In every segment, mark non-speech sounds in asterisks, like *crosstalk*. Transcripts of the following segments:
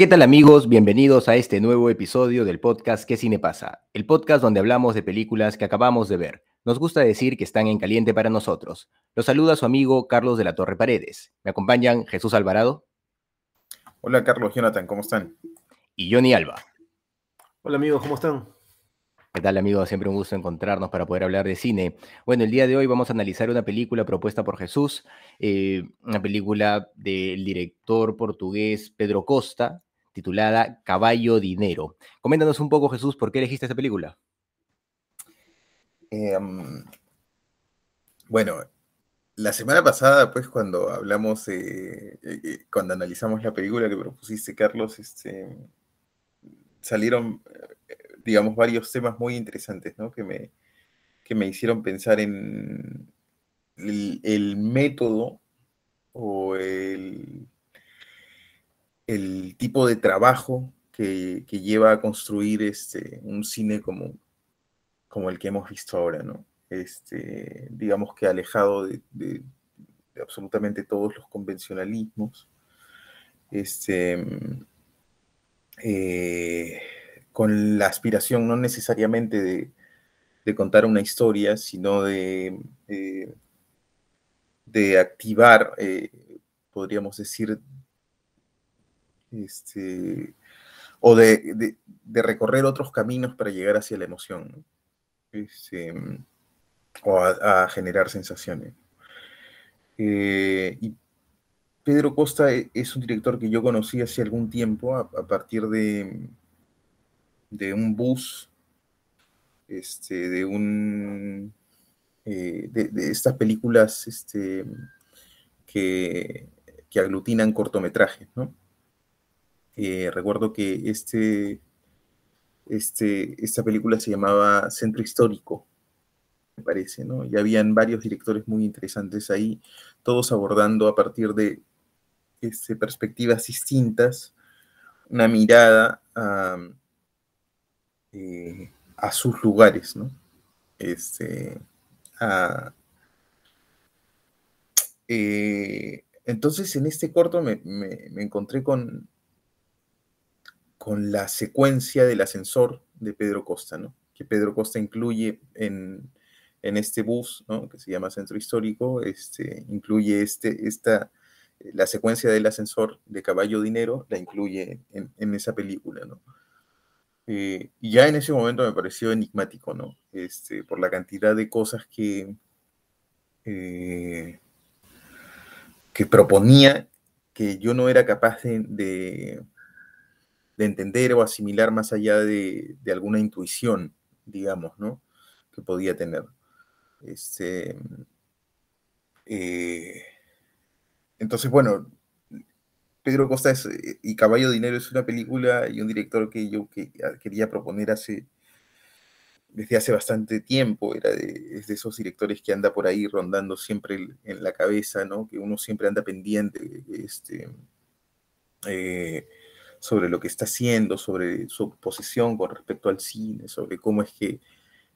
¿Qué tal amigos? Bienvenidos a este nuevo episodio del podcast ¿Qué cine pasa? El podcast donde hablamos de películas que acabamos de ver. Nos gusta decir que están en caliente para nosotros. Los saluda su amigo Carlos de la Torre Paredes. Me acompañan Jesús Alvarado. Hola Carlos, Jonathan, ¿cómo están? Y Johnny Alba. Hola amigos, ¿cómo están? ¿Qué tal amigos? Siempre un gusto encontrarnos para poder hablar de cine. Bueno, el día de hoy vamos a analizar una película propuesta por Jesús, eh, una película del director portugués Pedro Costa, titulada Caballo Dinero. Coméntanos un poco, Jesús, ¿por qué elegiste esta película? Eh, um, bueno, la semana pasada, pues, cuando hablamos, eh, eh, cuando analizamos la película que propusiste, Carlos, este, salieron, digamos, varios temas muy interesantes, ¿no? Que me, que me hicieron pensar en el método o el el tipo de trabajo que, lleva a construir este, un cine como, como el que hemos visto ahora, ¿no? Este, digamos que alejado de, absolutamente todos los convencionalismos, este, eh, con la aspiración no necesariamente de, contar una historia, sino de, de, activar, eh, podríamos decir, este, o de, recorrer otros caminos para llegar hacia la emoción, este, o a, generar sensaciones. Eh, y Pedro Costa es un director que yo conocí hace algún tiempo a, partir de, de un bus, este, de un eh, de, estas películas este, que, que aglutinan cortometrajes, ¿no? Recuerdo que este, este, esta película se llamaba Centro Histórico, me parece, ¿no? Y habían varios directores muy interesantes ahí, todos abordando a partir de este, perspectivas distintas, una mirada a, eh, sus lugares, ¿no? Este, eh, entonces, en este corto me encontré con, con la secuencia del ascensor de Pedro Costa, ¿no? Que Pedro Costa incluye en, este bus, ¿no? Que se llama Centro Histórico, este, incluye este, esta, la secuencia del ascensor de Caballo Dinero, la incluye en, esa película, ¿no? Eh, y ya en ese momento me pareció enigmático, ¿no? Este, por la cantidad de cosas que, eh, que proponía que yo no era capaz de de entender o asimilar más allá de, alguna intuición, digamos, ¿no? Que podía tener. Este, eh, entonces, bueno, Pedro Costa y Caballo Dinero es una película y un director que yo quería proponer hace, desde hace bastante tiempo, era de, es de esos directores que anda por ahí rondando siempre en la cabeza, ¿no? Que uno siempre anda pendiente, este, eh, sobre lo que está haciendo, sobre su posición con respecto al cine, sobre cómo es que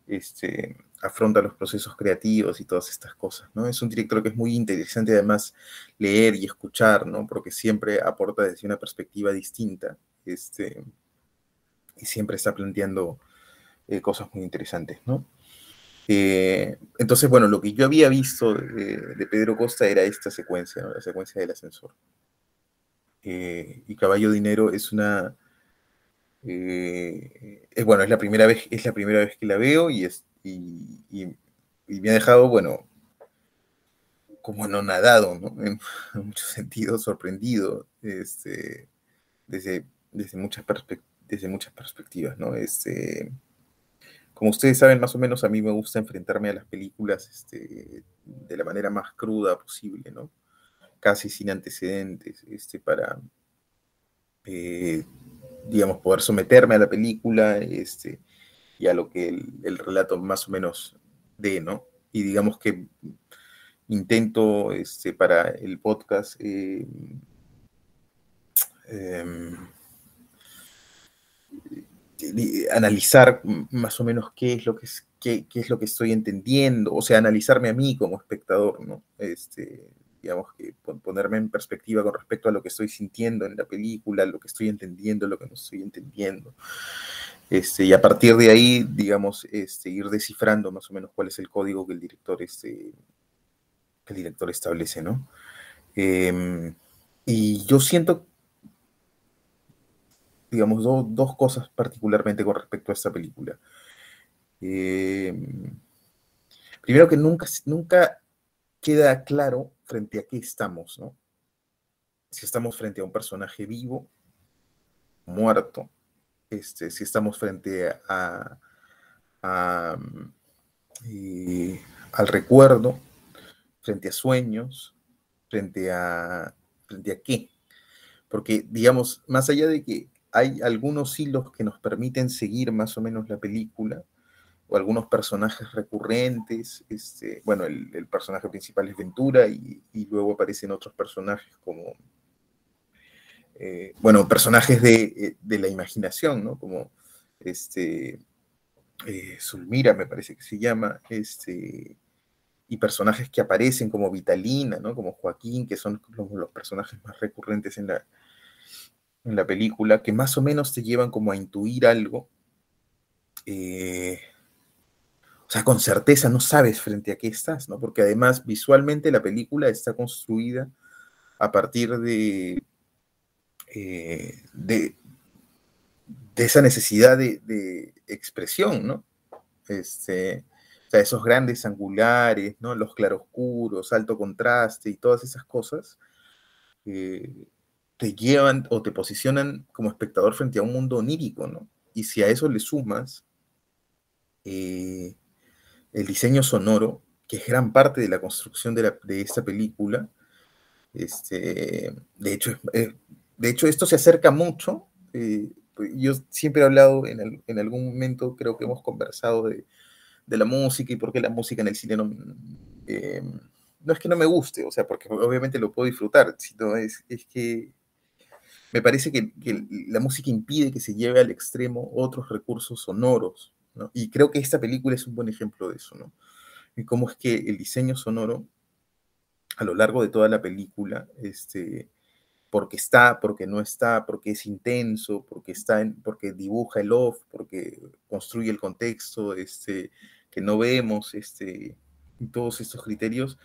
este, afronta los procesos creativos y todas estas cosas, ¿no? Es un director que es muy interesante además leer y escuchar, ¿no? Porque siempre aporta desde una perspectiva distinta, este, y siempre está planteando eh, cosas muy interesantes, ¿no? Eh, entonces, bueno, lo que yo había visto de, Pedro Costa era esta secuencia. La secuencia del ascensor. Eh, y Caballo Dinero es una... Eh, es, bueno, es la, primera vez, es la primera vez que la veo y, es, y, me ha dejado, bueno, como no nadado, ¿no? *laughs* En, muchos sentidos, sorprendido, este, desde, desde, muchas desde muchas perspectivas, ¿no? Este, como ustedes saben, más o menos a mí me gusta enfrentarme a las películas este, de la manera más cruda posible, ¿no? Casi sin antecedentes este, para, eh, digamos, poder someterme a la película este, y a lo que el, relato más o menos dé, ¿no? Y digamos que intento este, para el podcast eh, em, analizar más o menos qué es lo que es, qué, es lo que estoy entendiendo, o sea, analizarme a mí como espectador, ¿no? Este, digamos que ponerme en perspectiva con respecto a lo que estoy sintiendo en la película, lo que estoy entendiendo, lo que no estoy entendiendo. Este, y a partir de ahí, digamos, este, ir descifrando más o menos cuál es el código que el director, este, que el director establece, ¿no? Em, y yo siento digamos, dos cosas particularmente con respecto a esta película. Em, primero que nunca, nunca queda claro frente a qué estamos, ¿no? Si estamos frente a un personaje vivo, muerto, este, si estamos frente a, eh, al recuerdo, frente a sueños, frente a, frente a qué. Porque, digamos, más allá de que hay algunos hilos que nos permiten seguir más o menos la película, algunos personajes recurrentes. Este, bueno, el, personaje principal es Ventura y, luego aparecen otros personajes como, eh, bueno, personajes eh, de, la imaginación, ¿no? Como este, eh, Zulmira, me parece que se llama, este, y personajes que aparecen como Vitalina, ¿no? Como Joaquín, que son los personajes más recurrentes en la, en la película que más o menos te llevan como a intuir algo. Eh, o sea, con certeza no sabes frente a qué estás, ¿no? Porque además visualmente la película está construida a partir de, eh, de, esa necesidad de, expresión, ¿no? Este, o sea, esos grandes angulares, ¿no? Los claroscuros, alto contraste y todas esas cosas. Eh, te llevan o te posicionan como espectador frente a un mundo onírico, ¿no? Y si a eso le sumas eh, el diseño sonoro, que es gran parte de la construcción de, esta película, este, de, hecho, eh, de hecho, esto se acerca mucho. Eh, pues, yo siempre he hablado, en, algún momento creo que hemos conversado de, la música y por qué la música en el cine no, no es que no me guste, o sea, porque obviamente lo puedo disfrutar, sino es, es que me parece que, la música impide que se lleve al extremo otros recursos sonoros, ¿no? Y creo que esta película es un buen ejemplo de eso, ¿no? Y cómo es que el diseño sonoro, a lo largo de toda la película, este, porque está, porque no está, porque es intenso, porque está, en, porque dibuja el off, porque construye el contexto, este, que no vemos, este, todos estos criterios,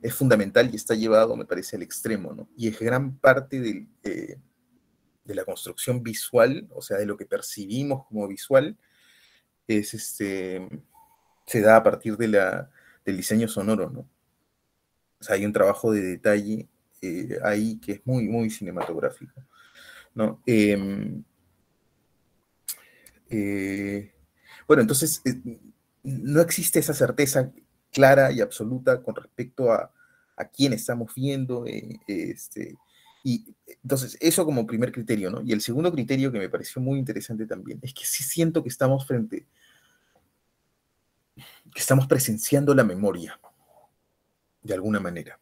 es fundamental y está llevado, me parece, al extremo, ¿no? Y es gran parte del, eh, de la construcción visual, o sea, de lo que percibimos como visual, es este, se da a partir de la, del diseño sonoro, ¿no? O sea, hay un trabajo de detalle eh, ahí que es muy, muy cinematográfico, ¿no? Em, eh, bueno, entonces, eh, no existe esa certeza clara y absoluta con respecto a, a quién estamos viendo, este, y entonces, eso como primer criterio, ¿no? Y el segundo criterio que me pareció muy interesante también es que sí siento que estamos frente, que estamos presenciando la memoria, de alguna manera.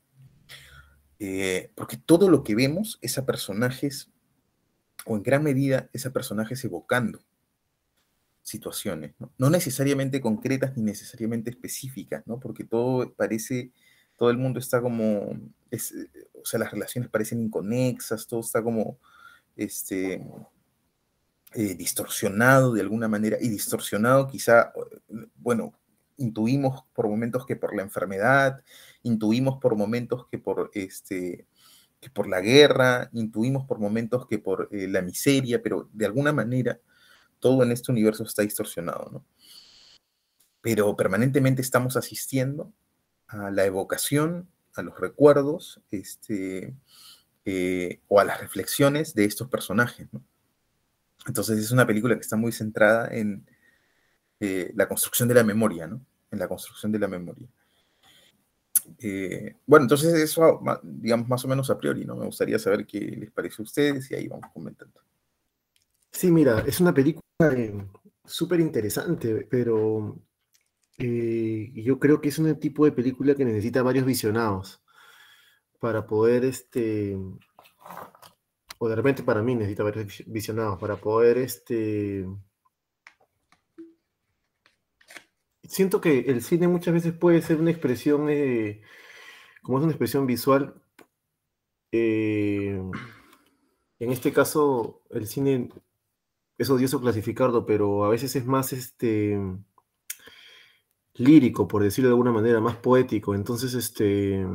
Eh, porque todo lo que vemos es a personajes, o en gran medida es a personajes evocando situaciones, ¿no? no necesariamente concretas ni necesariamente específicas, ¿no? Porque todo parece todo el mundo está como, o sea, las relaciones parecen inconexas, todo está como, este, eh, distorsionado de alguna manera, y distorsionado quizá, bueno, intuimos por momentos que por la enfermedad, intuimos por momentos que por, este, que por la guerra, intuimos por momentos que por eh, la miseria, pero de alguna manera todo en este universo está distorsionado, ¿no? Pero permanentemente estamos asistiendo a la evocación, a los recuerdos, este, eh, o a las reflexiones de estos personajes. Entonces es una película que está muy centrada en eh, la construcción de la memoria, ¿no? En la construcción de la memoria. Eh, bueno, entonces eso, digamos, más o menos a priori, ¿no? Me gustaría saber qué les parece a ustedes y ahí vamos comentando. Sí, mira, es una película súper interesante, pero eh, yo creo que es un tipo de película que necesita varios visionados para poder, este, o de repente para mí necesita varios visionados para poder, este, siento que el cine muchas veces puede ser una expresión, eh, como es una expresión visual, eh, en este caso el cine es odioso clasificarlo, pero a veces es más este lírico, por decirlo de alguna manera, más poético. Entonces, este,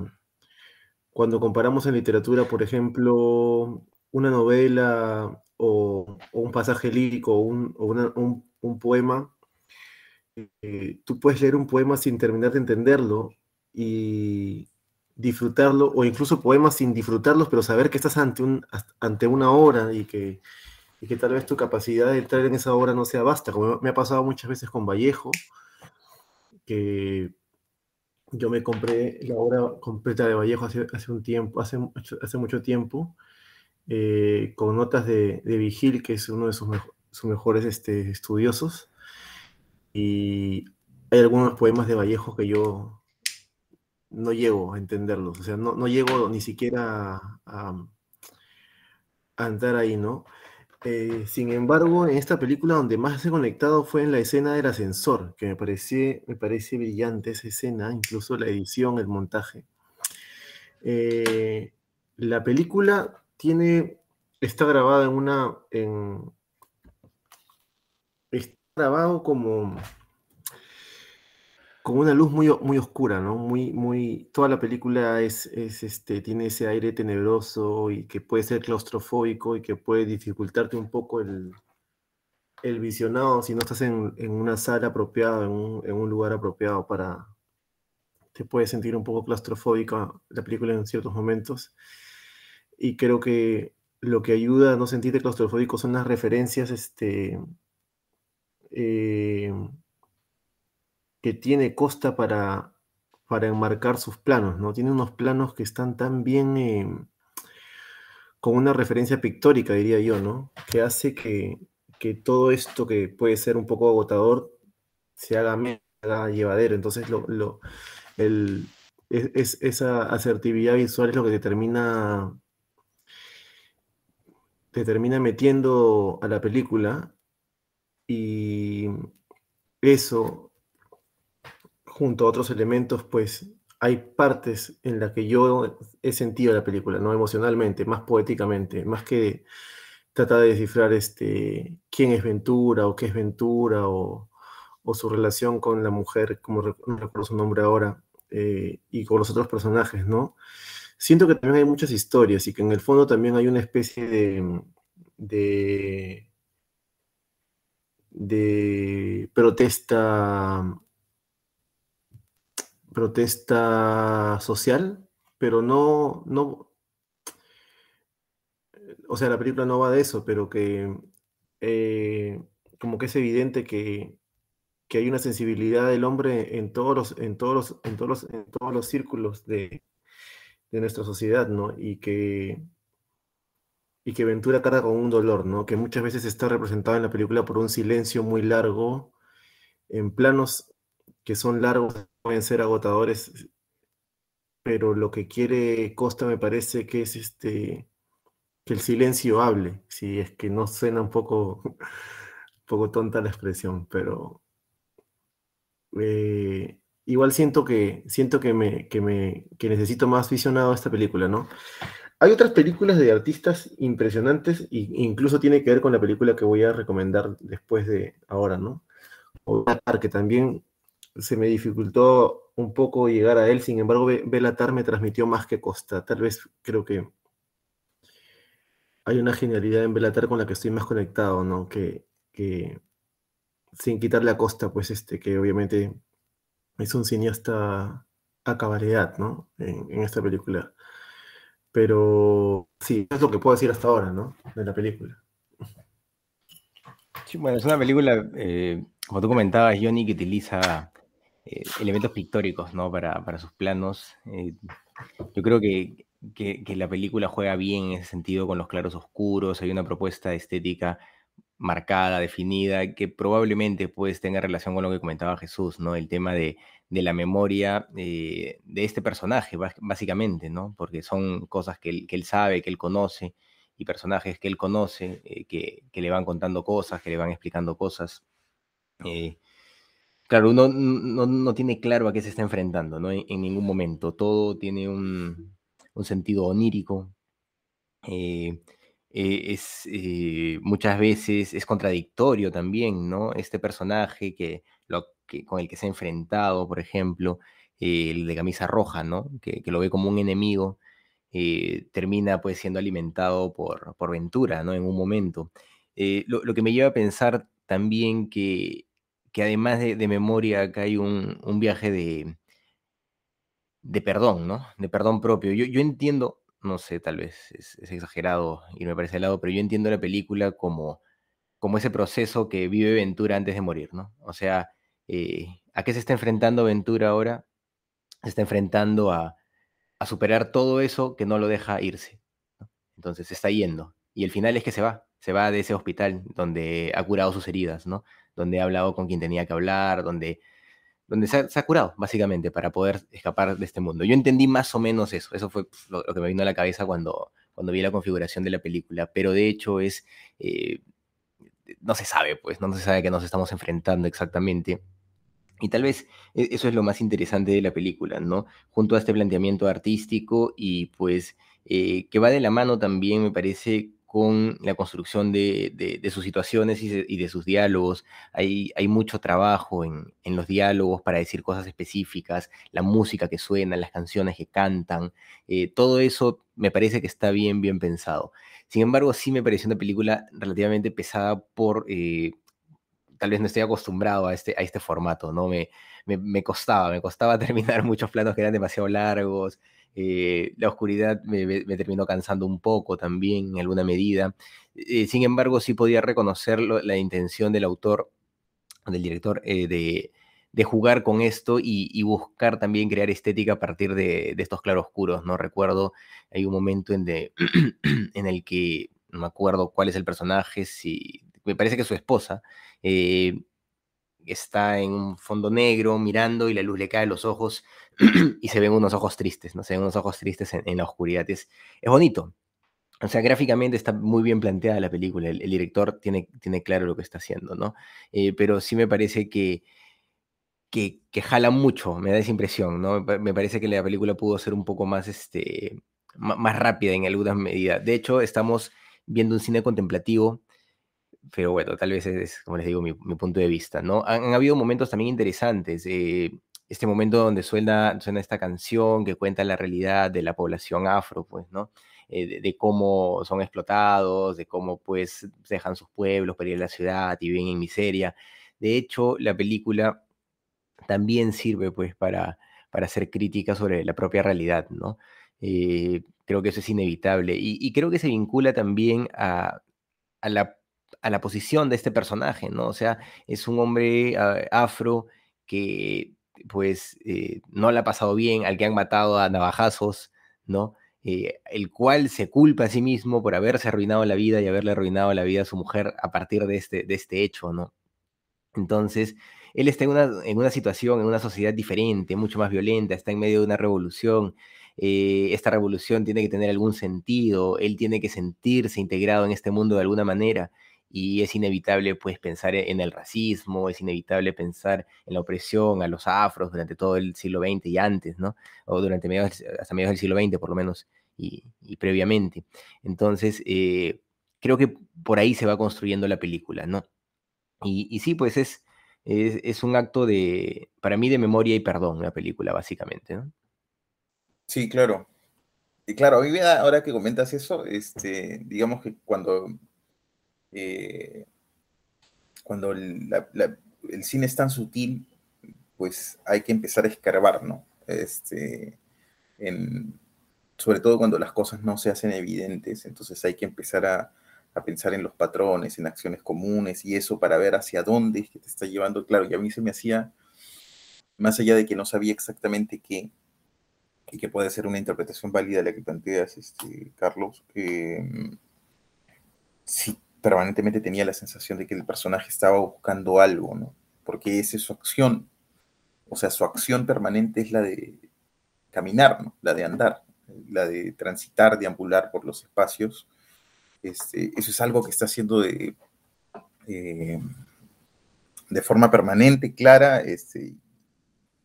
cuando comparamos en literatura, por ejemplo, una novela o, un pasaje lírico o un, poema, eh, tú puedes leer un poema sin terminar de entenderlo y disfrutarlo, o incluso poemas sin disfrutarlos, pero saber que estás ante, un, ante una obra y que, y que tal vez tu capacidad de entrar en esa obra no sea basta, como me ha pasado muchas veces con Vallejo, yo me compré la obra completa de Vallejo hace, un tiempo, hace, mucho tiempo, eh, con notas de, Vigil, que es uno de sus, mejores este, estudiosos, y hay algunos poemas de Vallejo que yo no llego a entenderlos, o sea, no, no llego ni siquiera a, a andar ahí, ¿no? Eh, sin embargo, en esta película donde más he conectado fue en la escena del ascensor, que me parece, me parece brillante esa escena, incluso la edición, el montaje. Eh, la película tiene, está grabada en una, en, grabado como con una luz muy, muy oscura, ¿no? Muy, muy, toda la película es, es, este, tiene ese aire tenebroso y que puede ser claustrofóbico y que puede dificultarte un poco el, el visionado si no estás en, en una sala apropiada, en un, en un, lugar apropiado para... Te puedes sentir un poco claustrofóbica la película en ciertos momentos. Y creo que lo que ayuda a no sentirte claustrofóbico son las referencias este, eh, que tiene Costa para, para enmarcar sus planos, ¿no? Tiene unos planos que están tan bien, eh, con una referencia pictórica, diría yo, ¿no? Que hace que, que, todo esto que puede ser un poco agotador se haga, haga llevadero. Entonces, lo, lo el, es, esa asertividad visual es lo que determina te termina metiendo a la película y eso, junto a otros elementos, pues hay partes en las que yo he sentido la película, ¿no? Emocionalmente, más poéticamente, más que tratar de descifrar este, quién es Ventura o qué es Ventura o, su relación con la mujer, como no recuerdo su nombre ahora, eh, y con los otros personajes, ¿no? Siento que también hay muchas historias y que en el fondo también hay una especie de de protesta protesta social, pero no, no, o sea, la película no va de eso, pero que eh, como que es evidente que, que, hay una sensibilidad del hombre en todos los, en todos los, en todos los, en todos los círculos de, de nuestra sociedad, ¿no? Y que y que Ventura carga con un dolor, ¿no? Que muchas veces está representado en la película por un silencio muy largo, en planos que son largos, pueden ser agotadores, pero lo que quiere Costa me parece que es este que el silencio hable, si es que no suena un poco, un *laughs* poco tonta la expresión, pero eh, igual siento que siento que me, que me que necesito más visionado esta película, ¿no? Hay otras películas de artistas impresionantes, e incluso tiene que ver con la película que voy a recomendar después de ahora, ¿no? que también se me dificultó un poco llegar a él, sin embargo, Belatar me transmitió más que Costa. Tal vez creo que hay una genialidad en Belatar con la que estoy más conectado, ¿no? Que, sin quitarle a Costa, pues este, que obviamente es un cineasta a cabalidad, ¿no? en esta película. Pero sí, es lo que puedo decir hasta ahora, ¿no? De la película. Sí, bueno, es una película, eh, como tú comentabas, Johnny, que utiliza eh, elementos pictóricos, ¿no? Para, para sus planos. Eh, yo creo que, que, la película juega bien en ese sentido con los claros oscuros, hay una propuesta estética marcada, definida, que probablemente pues tenga relación con lo que comentaba Jesús, ¿no? El tema de, de la memoria eh, de este personaje, básicamente, ¿no? Porque son cosas que él, que él, sabe, que él conoce, y personajes que él conoce, que, que, le van contando cosas, que le van explicando cosas. Claro, uno no, no, tiene claro a qué se está enfrentando, ¿no? En, ningún momento. Todo tiene un, un sentido onírico. Eh, eh, es eh, muchas veces es contradictorio también, ¿no? Este personaje que, lo, que, con el que se ha enfrentado, por ejemplo, el de camisa roja, ¿no? Que, que lo ve como un enemigo, termina pues siendo alimentado por, por Ventura, ¿no? En un momento. Lo, lo, que me lleva a pensar también que, que además de, memoria, acá hay un, viaje de, de perdón, ¿no? De perdón propio. Yo, yo entiendo no sé, tal vez es, exagerado irme para ese lado, pero yo entiendo la película como, como ese proceso que vive Ventura antes de morir, ¿no? O sea, eh, ¿a qué se está enfrentando Ventura ahora? Se está enfrentando a, a superar todo eso que no lo deja irse. Entonces se está yendo. Y el final es que se va, se va de ese hospital donde ha curado sus heridas, ¿no? Donde ha hablado con quien tenía que hablar, donde donde se ha, curado, básicamente, para poder escapar de este mundo. Yo entendí más o menos eso, eso fue lo, lo que me vino a la cabeza cuando, cuando vi la configuración de la película, pero de hecho es, eh, no se sabe, pues, no se sabe a qué nos estamos enfrentando exactamente. Y tal vez e, eso es lo más interesante de la película, ¿no? Junto a este planteamiento artístico y pues eh, que va de la mano también, me parece, con la construcción de, sus situaciones y de, sus diálogos. Hay, mucho trabajo en, los diálogos para decir cosas específicas, la música que suena, las canciones que cantan, eh, todo eso me parece que está bien, bien pensado. Sin embargo, sí me pareció una película relativamente pesada por... Eh, tal vez no estoy acostumbrado a este, este formato, ¿no? Me, me, me costaba, me costaba *laughs* terminar muchos planos que eran demasiado largos, eh, la oscuridad me, terminó cansando un poco también en alguna medida. Eh, sin embargo, sí podía reconocer la intención del autor, del director, eh, de, de, jugar con esto y, y, buscar también crear estética a partir de, de, estos claroscuros. ¿no? Recuerdo, hay un momento en, *clears throat* en el que, no me acuerdo cuál es el personaje, si, me parece que es su esposa, está en un fondo negro mirando y la luz le cae a los ojos *clears throat* y se ven unos ojos tristes, ¿no? Se ven unos ojos tristes en, en la oscuridad. Es, es, bonito. O sea, gráficamente está muy bien planteada la película. El, el director tiene, tiene, claro lo que está haciendo, ¿no? Eh, pero sí me parece que, que, que, jala mucho, me da esa impresión, ¿no? Me parece que la película pudo ser un poco más, este, más rápida en algunas medidas. De hecho, estamos viendo un cine contemplativo pero bueno, tal vez es, como les digo, mi, punto de vista, ¿no? Han, habido momentos también interesantes. Eh, este momento donde suena, suena esta canción que cuenta la realidad de la población afro, pues, ¿no? Eh, de, cómo son explotados, de cómo, pues, dejan sus pueblos para ir a la ciudad y viven en miseria. De hecho, la película también sirve, pues, para, para hacer crítica sobre la propia realidad, ¿no? Eh, creo que eso es inevitable. Y, y creo que se vincula también a, a la a la posición de este personaje, ¿no? O sea, es un hombre uh, afro que pues eh, no le ha pasado bien, al que han matado a navajazos, ¿no? Eh, el cual se culpa a sí mismo por haberse arruinado la vida y haberle arruinado la vida a su mujer a partir de este, de este hecho, ¿no? Entonces, él está en una, en una situación, en una sociedad diferente, mucho más violenta, está en medio de una revolución, eh, esta revolución tiene que tener algún sentido, él tiene que sentirse integrado en este mundo de alguna manera, y es inevitable pues pensar en el racismo, es inevitable pensar en la opresión a los afros durante todo el siglo XX y antes, ¿no? O durante mediados, hasta mediados del siglo XX por lo menos y, y previamente. Entonces, eh, creo que por ahí se va construyendo la película, ¿no? Y, y sí, pues es, es, es, un acto de, para mí, de memoria y perdón, la película, básicamente, ¿no? Sí, claro. Y claro, ahora que comentas eso, este, digamos que cuando eh, cuando el cine es tan sutil, pues hay que empezar a escarbar, ¿no? Este, sobre todo cuando las cosas no se hacen evidentes, entonces hay que empezar a, pensar en los patrones, en acciones comunes y eso para ver hacia dónde es que te está llevando. Claro, y a mí se me hacía, más allá de que no sabía exactamente qué, y que puede ser una interpretación válida la que planteas, este, Carlos, eh, sí permanentemente tenía la sensación de que el personaje estaba buscando algo, ¿no? Porque esa es su acción, o sea, su acción permanente es la de caminar, ¿no? La de andar, la de transitar, deambular por los espacios. Este, eso es algo que está haciendo de, eh, de forma permanente, clara, este,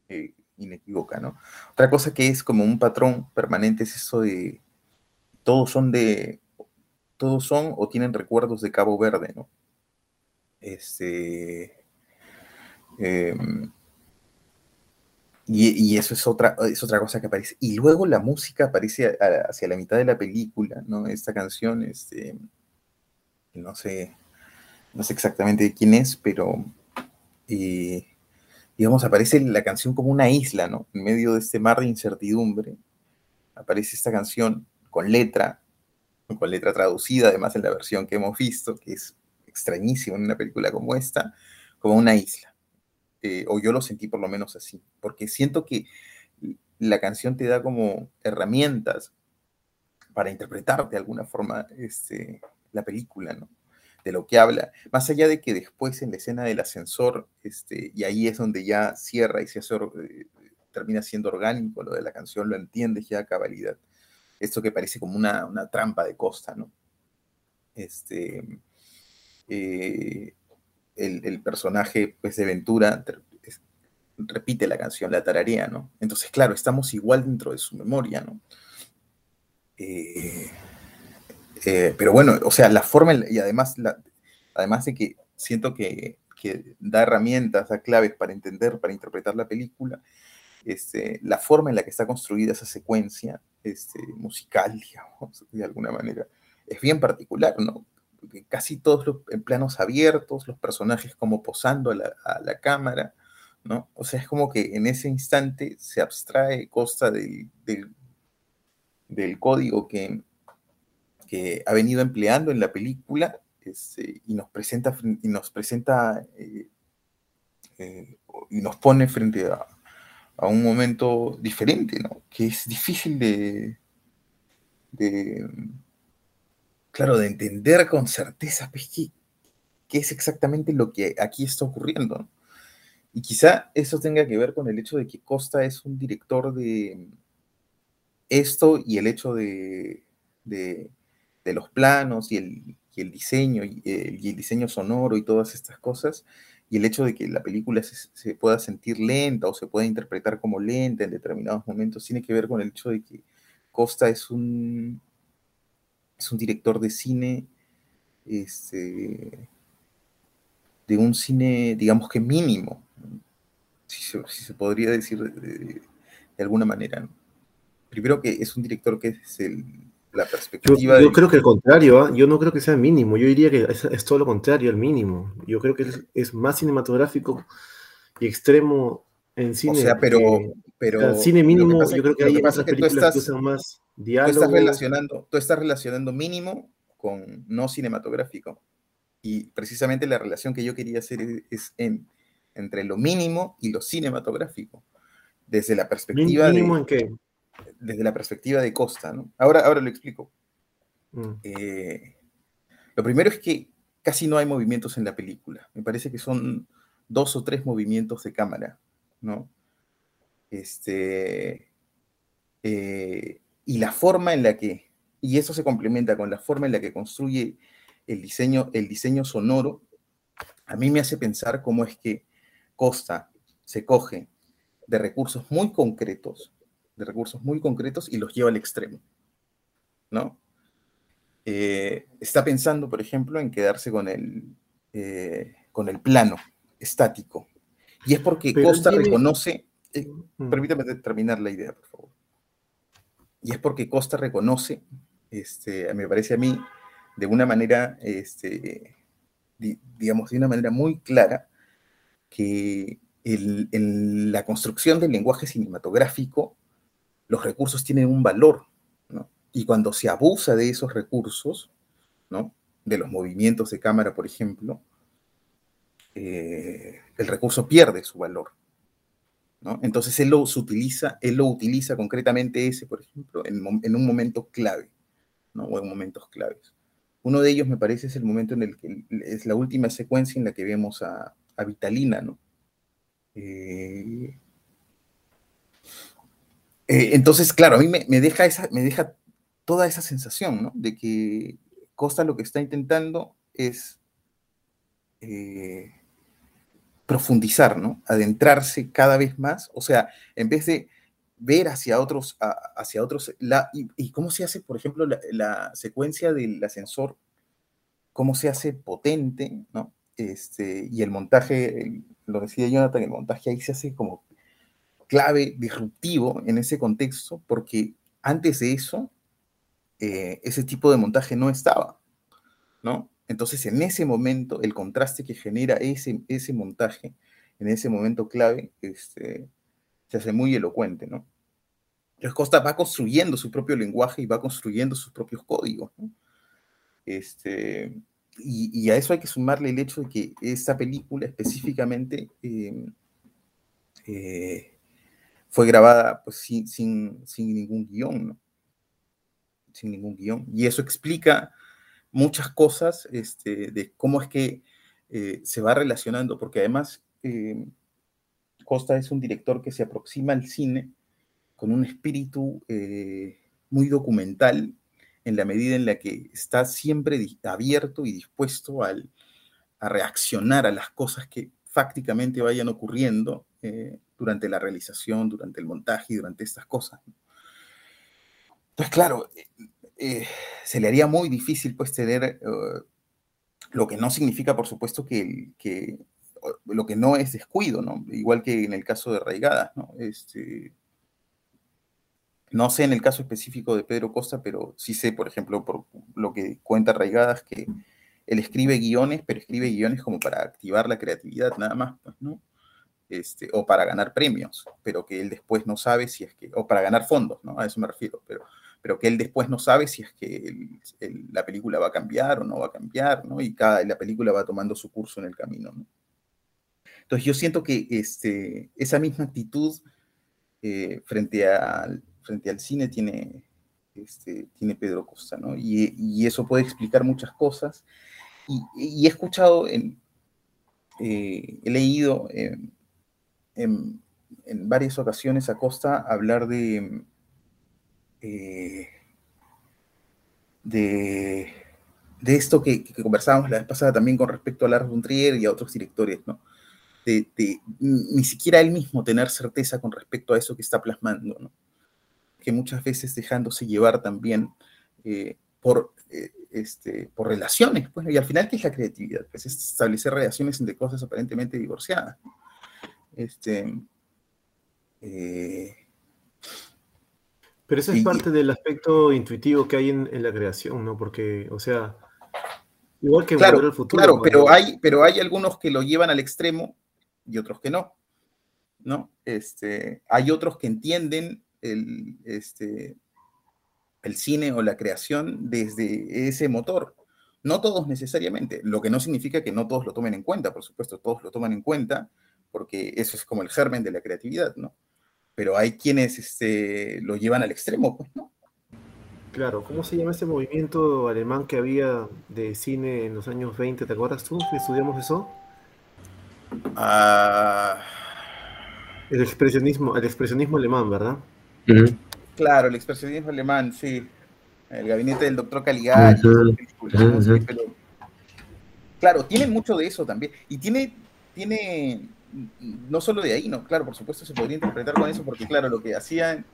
eh, inequívoca, ¿no? Otra cosa que es como un patrón permanente es eso de todos son de todos son o tienen recuerdos de Cabo Verde, ¿no? Este em, y, eso es otra, es otra cosa que aparece. Y luego la música aparece hacia la mitad de la película, ¿no? Esta canción, este, no sé, no sé exactamente de quién es, pero eh, digamos, aparece la canción como una isla, ¿no? En medio de este mar de incertidumbre, aparece esta canción con letra, con letra traducida, además en la versión que hemos visto, que es extrañísimo en una película como esta, como una isla. Eh, o yo lo sentí por lo menos así, porque siento que la canción te da como herramientas para interpretar de alguna forma este, la película, ¿no? de lo que habla, más allá de que después en la escena del ascensor, este, y ahí es donde ya cierra y se hace, eh, termina siendo orgánico lo de la canción, lo entiendes ya a cabalidad. Esto que parece como una, trampa de costa, ¿no? Este, eh, el, personaje pues, de Ventura repite la canción, la tararea, ¿no? Entonces, claro, estamos igual dentro de su memoria, ¿no? Eh, eh, pero bueno, o sea, la forma y además, la, además de que siento que, da herramientas, da claves para entender, para interpretar la película, este, la forma en la que está construida esa secuencia este, musical, *laughs* digamos, de alguna manera, es bien particular, ¿no? Casi todos los en planos abiertos, los personajes como posando a la, cámara, ¿no? O sea, es como que en ese instante se abstrae costa del, del código que, que ha venido empleando en la película este, y nos presenta, y nos presenta eh, eh, y nos pone frente a, un momento diferente, ¿no? Que es difícil de, claro, de entender con certeza, pues, qué, es exactamente lo que aquí está ocurriendo. Y quizá eso tenga que ver con el hecho de que Costa es un director de esto y el hecho de de los planos y el, el diseño y el, diseño sonoro y todas estas cosas, y el hecho de que la película se, pueda sentir lenta o se pueda interpretar como lenta en determinados momentos, tiene que ver con el hecho de que Costa es un, es un director de cine, este, de un cine, digamos que mínimo, si se, podría decir de, alguna manera. Primero que es un director que es el, perspectiva. Yo, creo que el contrario, ¿ah? yo no creo que sea mínimo, yo diría que es, todo lo contrario al mínimo. Yo creo que es, más cinematográfico y extremo en cine. O sea, pero. pero cine mínimo, yo creo que hay otras películas que usan más diálogo. Tú estás, relacionando, tú estás relacionando mínimo con no cinematográfico. Y precisamente la relación que yo quería hacer es, en, entre lo mínimo y lo cinematográfico. Desde la perspectiva. ¿Mínimo en qué? Desde la perspectiva de Costa, ¿no? Ahora, ahora lo explico. Mm. Eh, lo primero es que casi no hay movimientos en la película. Me parece que son dos o tres movimientos de cámara, ¿no? Este, eh, y la forma en la que, y eso se complementa con la forma en la que construye el diseño, el diseño sonoro, a mí me hace pensar cómo es que Costa se coge de recursos muy concretos de recursos muy concretos y los lleva al extremo, ¿no? Eh, está pensando, por ejemplo, en quedarse con el, eh, con el plano estático. Y es porque Costa reconoce, eh, mm. permítame terminar la idea, por favor. Y es porque Costa reconoce, este, me parece a mí, de una manera, este, digamos, de una manera muy clara, que en la construcción del lenguaje cinematográfico los recursos tienen un valor, ¿no? Y cuando se abusa de esos recursos, ¿no? De los movimientos de cámara, por ejemplo, eh, el recurso pierde su valor. ¿no? Entonces él lo utiliza, él lo utiliza concretamente ese, por ejemplo, en, un momento clave, ¿no? o en momentos claves. Uno de ellos, me parece, es el momento en el que es la última secuencia en la que vemos a, a Vitalina, ¿no? Eh, eh, entonces, claro, a mí me, deja esa, me deja toda esa sensación, ¿no? De que Costa lo que está intentando es eh, profundizar, ¿no? Adentrarse cada vez más, o sea, en vez de ver hacia otros, hacia otros, la, y, cómo se hace, por ejemplo, la, secuencia del ascensor, cómo se hace potente, ¿no? Este, y el montaje, lo decía Jonathan, el montaje ahí se hace como clave, disruptivo en ese contexto, porque antes de eso, eh, ese tipo de montaje no estaba, ¿no? Entonces, en ese momento, el contraste que genera ese, ese montaje, en ese momento clave, este, se hace muy elocuente, ¿no? Entonces, Costa va construyendo su propio lenguaje y va construyendo sus propios códigos. Este, y, a eso hay que sumarle el hecho de que esta película específicamente em, eh, fue grabada pues, sin, sin, ningún guion, ¿no? Sin ningún guion. Y eso explica muchas cosas este, de cómo es que eh, se va relacionando, porque además eh, Costa es un director que se aproxima al cine con un espíritu eh, muy documental en la medida en la que está siempre abierto y dispuesto a reaccionar a las cosas que fácticamente vayan ocurriendo durante la realización, durante el montaje y durante estas cosas. Entonces, claro, eh, eh, se le haría muy difícil pues tener, eh, lo que no significa, por supuesto, que, que, lo que no es descuido, ¿no? Igual que en el caso de Raigadas, ¿no? Este, no sé en el caso específico de Pedro Costa, pero sí sé, por ejemplo, por lo que cuenta Raigadas, que él escribe guiones, pero escribe guiones como para activar la creatividad, nada más, pues, ¿no? Este, o para ganar premios, pero que él después no sabe si es que, o para ganar fondos, ¿no? A eso me refiero, pero, pero que él después no sabe si es que la película va a cambiar o no va a cambiar, ¿no? Y cada, la película va tomando su curso en el camino, ¿no? Entonces yo siento que este, esa misma actitud eh, frente, al, frente al cine tiene, este, tiene Pedro Costa, ¿no? Y, eso puede explicar muchas cosas. Y, he escuchado, en, eh, he leído en, varias ocasiones a Costa hablar de, eh, de, esto que, conversábamos la vez pasada también con respecto a Lars von Trier y a otros directores, ¿no? De, ni siquiera él mismo tener certeza con respecto a eso que está plasmando, ¿no? que muchas veces dejándose llevar también eh, por, eh, este, por relaciones, pues, y al final, ¿qué es la creatividad? Pues es establecer relaciones entre cosas aparentemente divorciadas. Este, eh, pero eso es parte del aspecto intuitivo que hay en, la creación, ¿no? Porque, o sea, igual que claro, el futuro. Claro, pero hay, pero hay algunos que lo llevan al extremo y otros que no, ¿no? Este, hay otros que entienden el, este, el cine o la creación desde ese motor. No todos necesariamente, lo que no significa que no todos lo tomen en cuenta, por supuesto, todos lo toman en cuenta, porque eso es como el germen de la creatividad, ¿no? Pero hay quienes este, lo llevan al extremo, pues, ¿no? Claro, ¿cómo se llama ese movimiento alemán que había de cine en los años 20? ¿Te acuerdas tú que estudiamos eso? Ah. El expresionismo, el expresionismo alemán, ¿verdad? Claro, el expresionismo alemán, sí. El gabinete del doctor Caligari. Claro, tiene mucho de eso también. Y tiene, tiene no solo de ahí, no, claro, por supuesto se podría interpretar con eso, porque claro, lo que hacía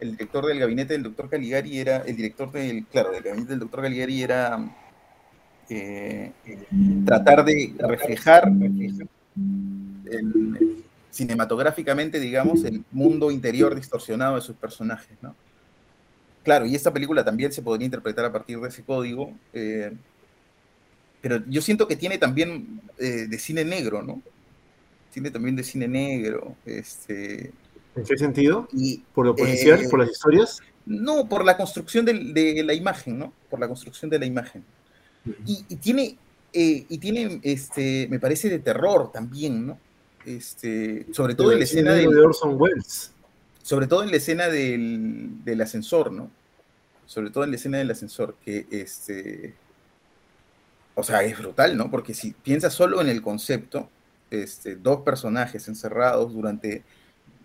el director del gabinete del doctor Caligari era, el director del, claro, del gabinete del doctor Caligari era eh, tratar de reflejar cinematográficamente, digamos, el mundo interior distorsionado de sus personajes, ¿no? Claro, y esta película también se podría interpretar a partir de ese código, eh, pero yo siento que tiene también eh, de cine negro, ¿no? cine también de cine negro. Este, ¿En qué sentido? ¿Por lo policial? ¿Por las historias? No, por la construcción de, la imagen, ¿no? Por la construcción de la imagen. y, tiene, eh, y tiene este, me parece, de terror también, ¿no? Este, sobre todo en la escena de Orson Welles. Sobre todo en la escena del, del, ascensor, ¿no? Sobre todo en la escena del ascensor, que este. O sea, es brutal, ¿no? Porque si piensas solo en el concepto, este, dos personajes encerrados durante,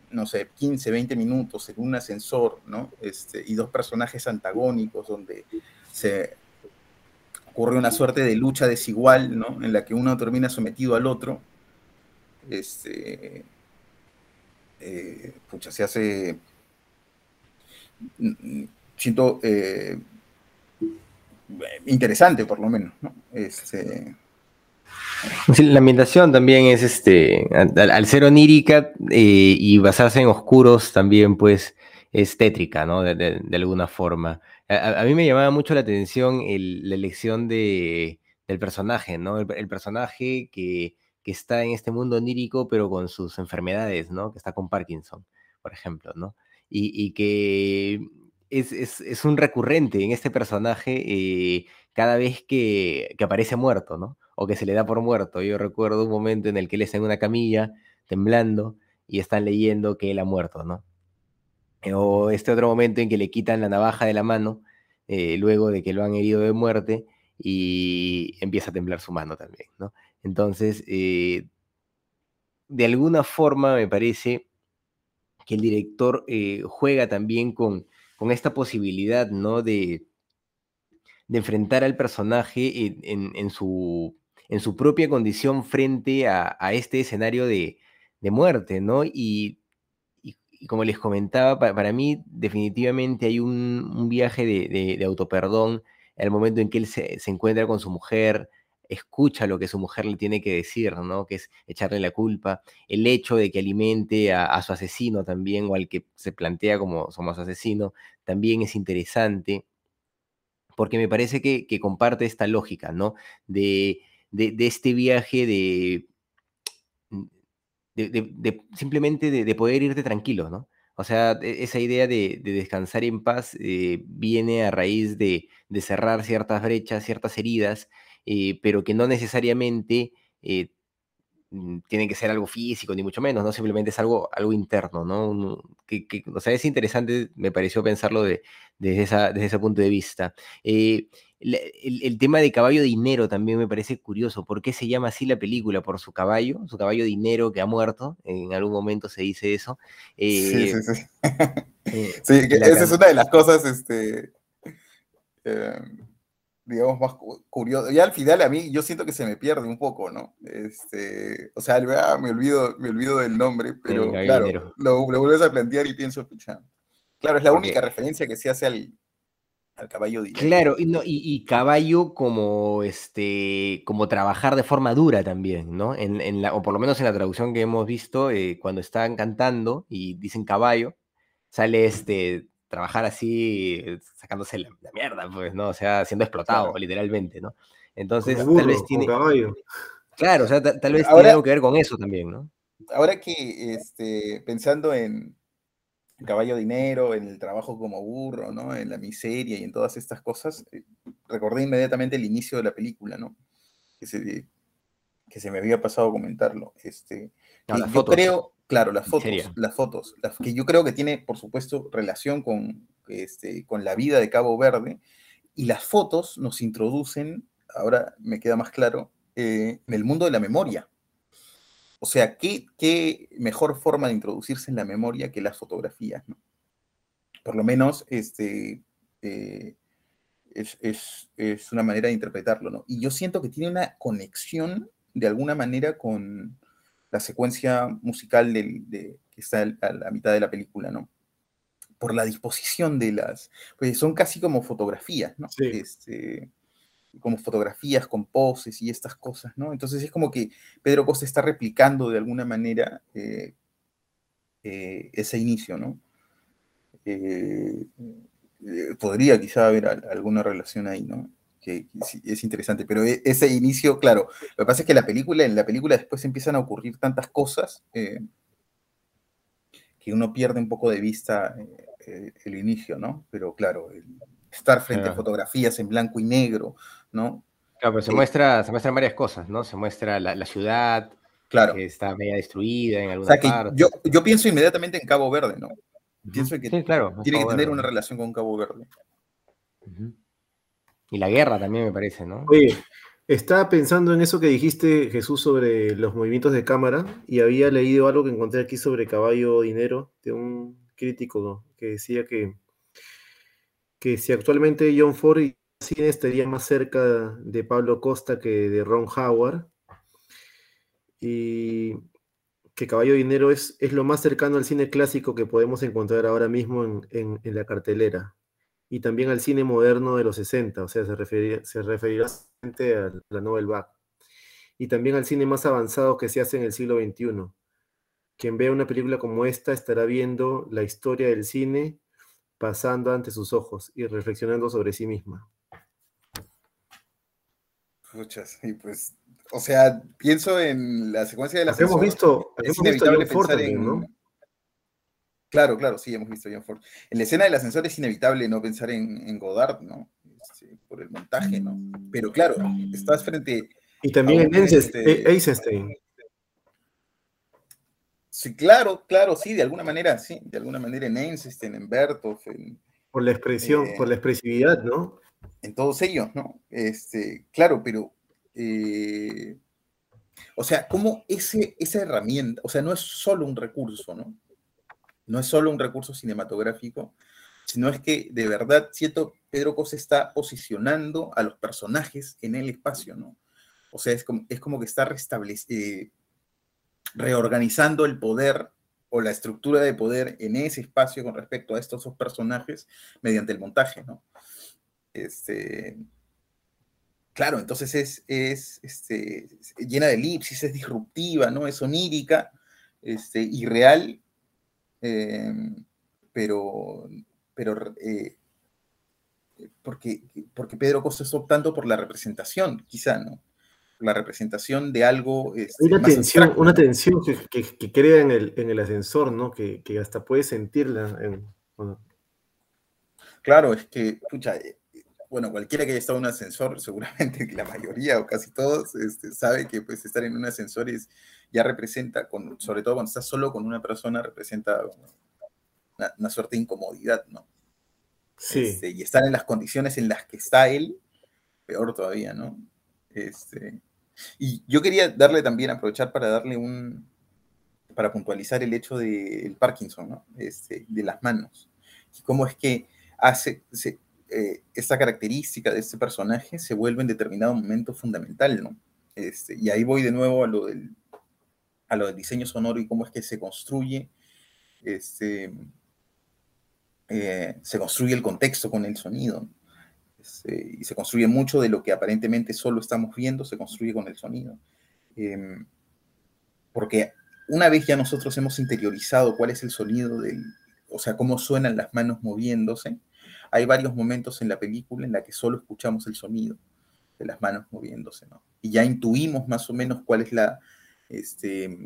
no sé, 15, 20 minutos en un ascensor, ¿no? Este, y dos personajes antagónicos donde se ocurre una suerte de lucha desigual, ¿no? En la que uno termina sometido al otro. Este, eh, se hace, siento, eh, interesante por lo menos, ¿no? Este, la ambientación también es, este, al, ser onírica eh, y basarse en oscuros también, pues, es tétrica, ¿no? De, alguna forma. A, mí me llamaba mucho la atención la elección de, del personaje, ¿no? El, personaje que, que, está en este mundo onírico, pero con sus enfermedades, ¿no? Que está con Parkinson, por ejemplo, ¿no? Y, y que es, es, es, un recurrente en este personaje eh, cada vez que, que aparece muerto, ¿no? o que se le da por muerto. Yo recuerdo un momento en el que él está en una camilla, temblando, y están leyendo que él ha muerto, ¿no? O este otro momento en que le quitan la navaja de la mano, eh, luego de que lo han herido de muerte, y empieza a temblar su mano también, ¿no? Entonces, eh, de alguna forma me parece que el director eh, juega también con, esta posibilidad, ¿no? De, de enfrentar al personaje en, su, propia condición frente a, este escenario de, muerte, ¿no? Y, como les comentaba, para, mí definitivamente hay un, viaje de, de, autoperdón el momento en que él se, encuentra con su mujer, escucha lo que su mujer le tiene que decir, ¿no? Que es echarle la culpa, el hecho de que alimente a, su asesino también, o al que se plantea como somos asesino, también es interesante, porque me parece que, comparte esta lógica, ¿no? De de, este viaje mm, de, de, simplemente de, poder irte tranquilo, ¿no? O sea, e, esa idea de, descansar en paz eh, viene a raíz de, cerrar ciertas brechas, ciertas heridas, eh, pero que no necesariamente eh, mm, tiene que ser algo físico, ni mucho menos, ¿no? Simplemente es algo, algo interno, ¿no? que, o sea, es interesante, me pareció pensarlo desde, desde ese punto de vista el, tema de caballo dinero también me parece curioso. ¿Por qué se llama así la película? ¿Por su caballo? Su caballo dinero que ha muerto. En algún momento se dice eso. sí, sí, sí. *laughs* Eh, sí, esa es una de las cosas, este, em, digamos, más curiosas. Ya al final a mí yo siento que se me pierde un poco, ¿no? Este, o sea, me olvido, me olvido del nombre, pero claro, lo, vuelves a plantear y pienso, escucha. Claro, es la única referencia que se hace al, caballo Claro, y, y, caballo como este como trabajar de forma dura también, ¿no? En, la, o por lo menos en la traducción que hemos visto, eh, cuando están cantando y dicen caballo, sale este trabajar así, sacándose la, mierda, pues, ¿no? O sea, siendo explotado, literalmente, ¿no? Entonces, tal vez tiene. Claro, o sea, tal, vez tiene algo que ver con eso también, ¿no? Ahora que este, pensando en, caballo dinero, en el trabajo como burro, ¿no? En la miseria y en todas estas cosas, eh, recordé inmediatamente el inicio de la película, ¿no? Que se, que se me había pasado comentarlo. Este, yo creo, claro, las fotos, las fotos, las, que yo creo que tiene, por supuesto, relación con, este, con la vida de Cabo Verde, y las fotos nos introducen, ahora me queda más claro, eh, en el mundo de la memoria. O sea, ¿qué, mejor forma de introducirse en la memoria que las fotografías? ¿no? Por lo menos este, eh, es, una manera de interpretarlo. ¿no? Y yo siento que tiene una conexión de alguna manera con la secuencia musical de, que está a la mitad de la película, ¿no? Por la disposición de las, pues son casi como fotografías, ¿no? Sí. Este, como fotografías con poses y estas cosas, ¿no? Entonces es como que Pedro Costa está replicando de alguna manera eh, eh, ese inicio, ¿no? Eh, podría quizá haber alguna relación ahí, ¿no? Que, es interesante, pero e, ese inicio, claro, lo que pasa es que la película, en la película después empiezan a ocurrir tantas cosas que uno pierde un poco de vista el inicio, ¿no? Pero claro, estar frente a fotografías en blanco y negro, ¿no? Claro, pero se, muestra, se muestran varias cosas, ¿no? Se muestra la, ciudad, Claro. que está media destruida en O alguna sea, que parte. yo, yo pienso inmediatamente en Cabo Verde, ¿no? Ujú. Pienso que Sí, claro. tiene que Cabo tener Verde, una relación con Cabo Verde. Ujú. Y la guerra también me parece, ¿no? Oye, estaba pensando en eso que dijiste, Jesús, sobre los movimientos de cámara, y había leído algo que encontré aquí sobre Caballo Dinero, de un crítico que decía que, que si actualmente John Ford y cine estaría más cerca de Pablo Costa que de Ron Howard, y que Caballo Dinero es, es lo más cercano al cine clásico que podemos encontrar ahora mismo en- en la cartelera y también al cine moderno de los 60, o sea, se referirá, se referirá a la Nouvelle Vague, y también al cine más avanzado que se hace en el siglo XXI. Quien vea una película como esta estará viendo la historia del cine pasando ante sus ojos y reflexionando sobre sí misma. Pucha, sí, pues. O sea, pienso en la secuencia de la hemos visto, hemos visto a John Ford pensar también, en. ¿no? Claro, claro, sí, hemos visto a John Ford. En la escena del ascensor es inevitable no pensar en, en Godard, ¿no? Este, por el montaje, ¿no? Pero claro, estás frente. Y también en Eisenstein. este, Eisenstein. Sí, claro, claro, sí, de alguna manera, sí, de alguna manera en Einstein, en Bertov, en, Por la expresión, eh, por la expresividad, ¿no? en todos ellos, ¿no? Este, claro, pero, eh, o sea, cómo ese, esa herramienta, o sea, no es solo un recurso, ¿no? No es solo un recurso cinematográfico, sino es que de verdad siento Pedro Cosa está posicionando a los personajes en el espacio, ¿no? O sea, es como, es como que está restableciendo, reorganizando el poder o la estructura de poder en ese espacio con respecto a estos dos personajes mediante el montaje, ¿no? Este, claro, entonces es, es este, llena de elipsis, es disruptiva, ¿no? Es onírica, este, irreal, eh, pero, pero eh, porque, porque Pedro Costa está optando por la representación, quizá, ¿no? La representación de algo. Este, Hay una más tensión, abstracto, una tensión que, que- que crea en el, en el ascensor, ¿no? Que, que hasta puedes sentirla. en- bueno, Claro, es que, pucha, eh, bueno, cualquiera que haya estado en un ascensor, seguramente la mayoría o casi todos este, sabe que pues estar en un ascensor es, ya representa, con, sobre todo cuando estás solo con una persona, representa una, una suerte de incomodidad, ¿no? sí. Este, y estar en las condiciones en las que está él, peor todavía, ¿no? Este, y yo quería darle también, aprovechar para darle un, para puntualizar el hecho del Parkinson, ¿no? Este, de las manos. Y cómo es que hace, se, eh, esta característica de este personaje se vuelve en determinado momento fundamental, ¿no? Este, y ahí voy de nuevo a lo del, a lo del diseño sonoro y cómo es que se construye, este, eh, se construye el contexto con el sonido. ¿no? Este, y se construye mucho de lo que aparentemente solo estamos viendo, se construye con el sonido. Em, porque una vez ya nosotros hemos interiorizado cuál es el sonido del, o sea, cómo suenan las manos moviéndose, hay varios momentos en la película en la que solo escuchamos el sonido de las manos moviéndose, ¿no? Y ya intuimos más o menos cuál es la, este,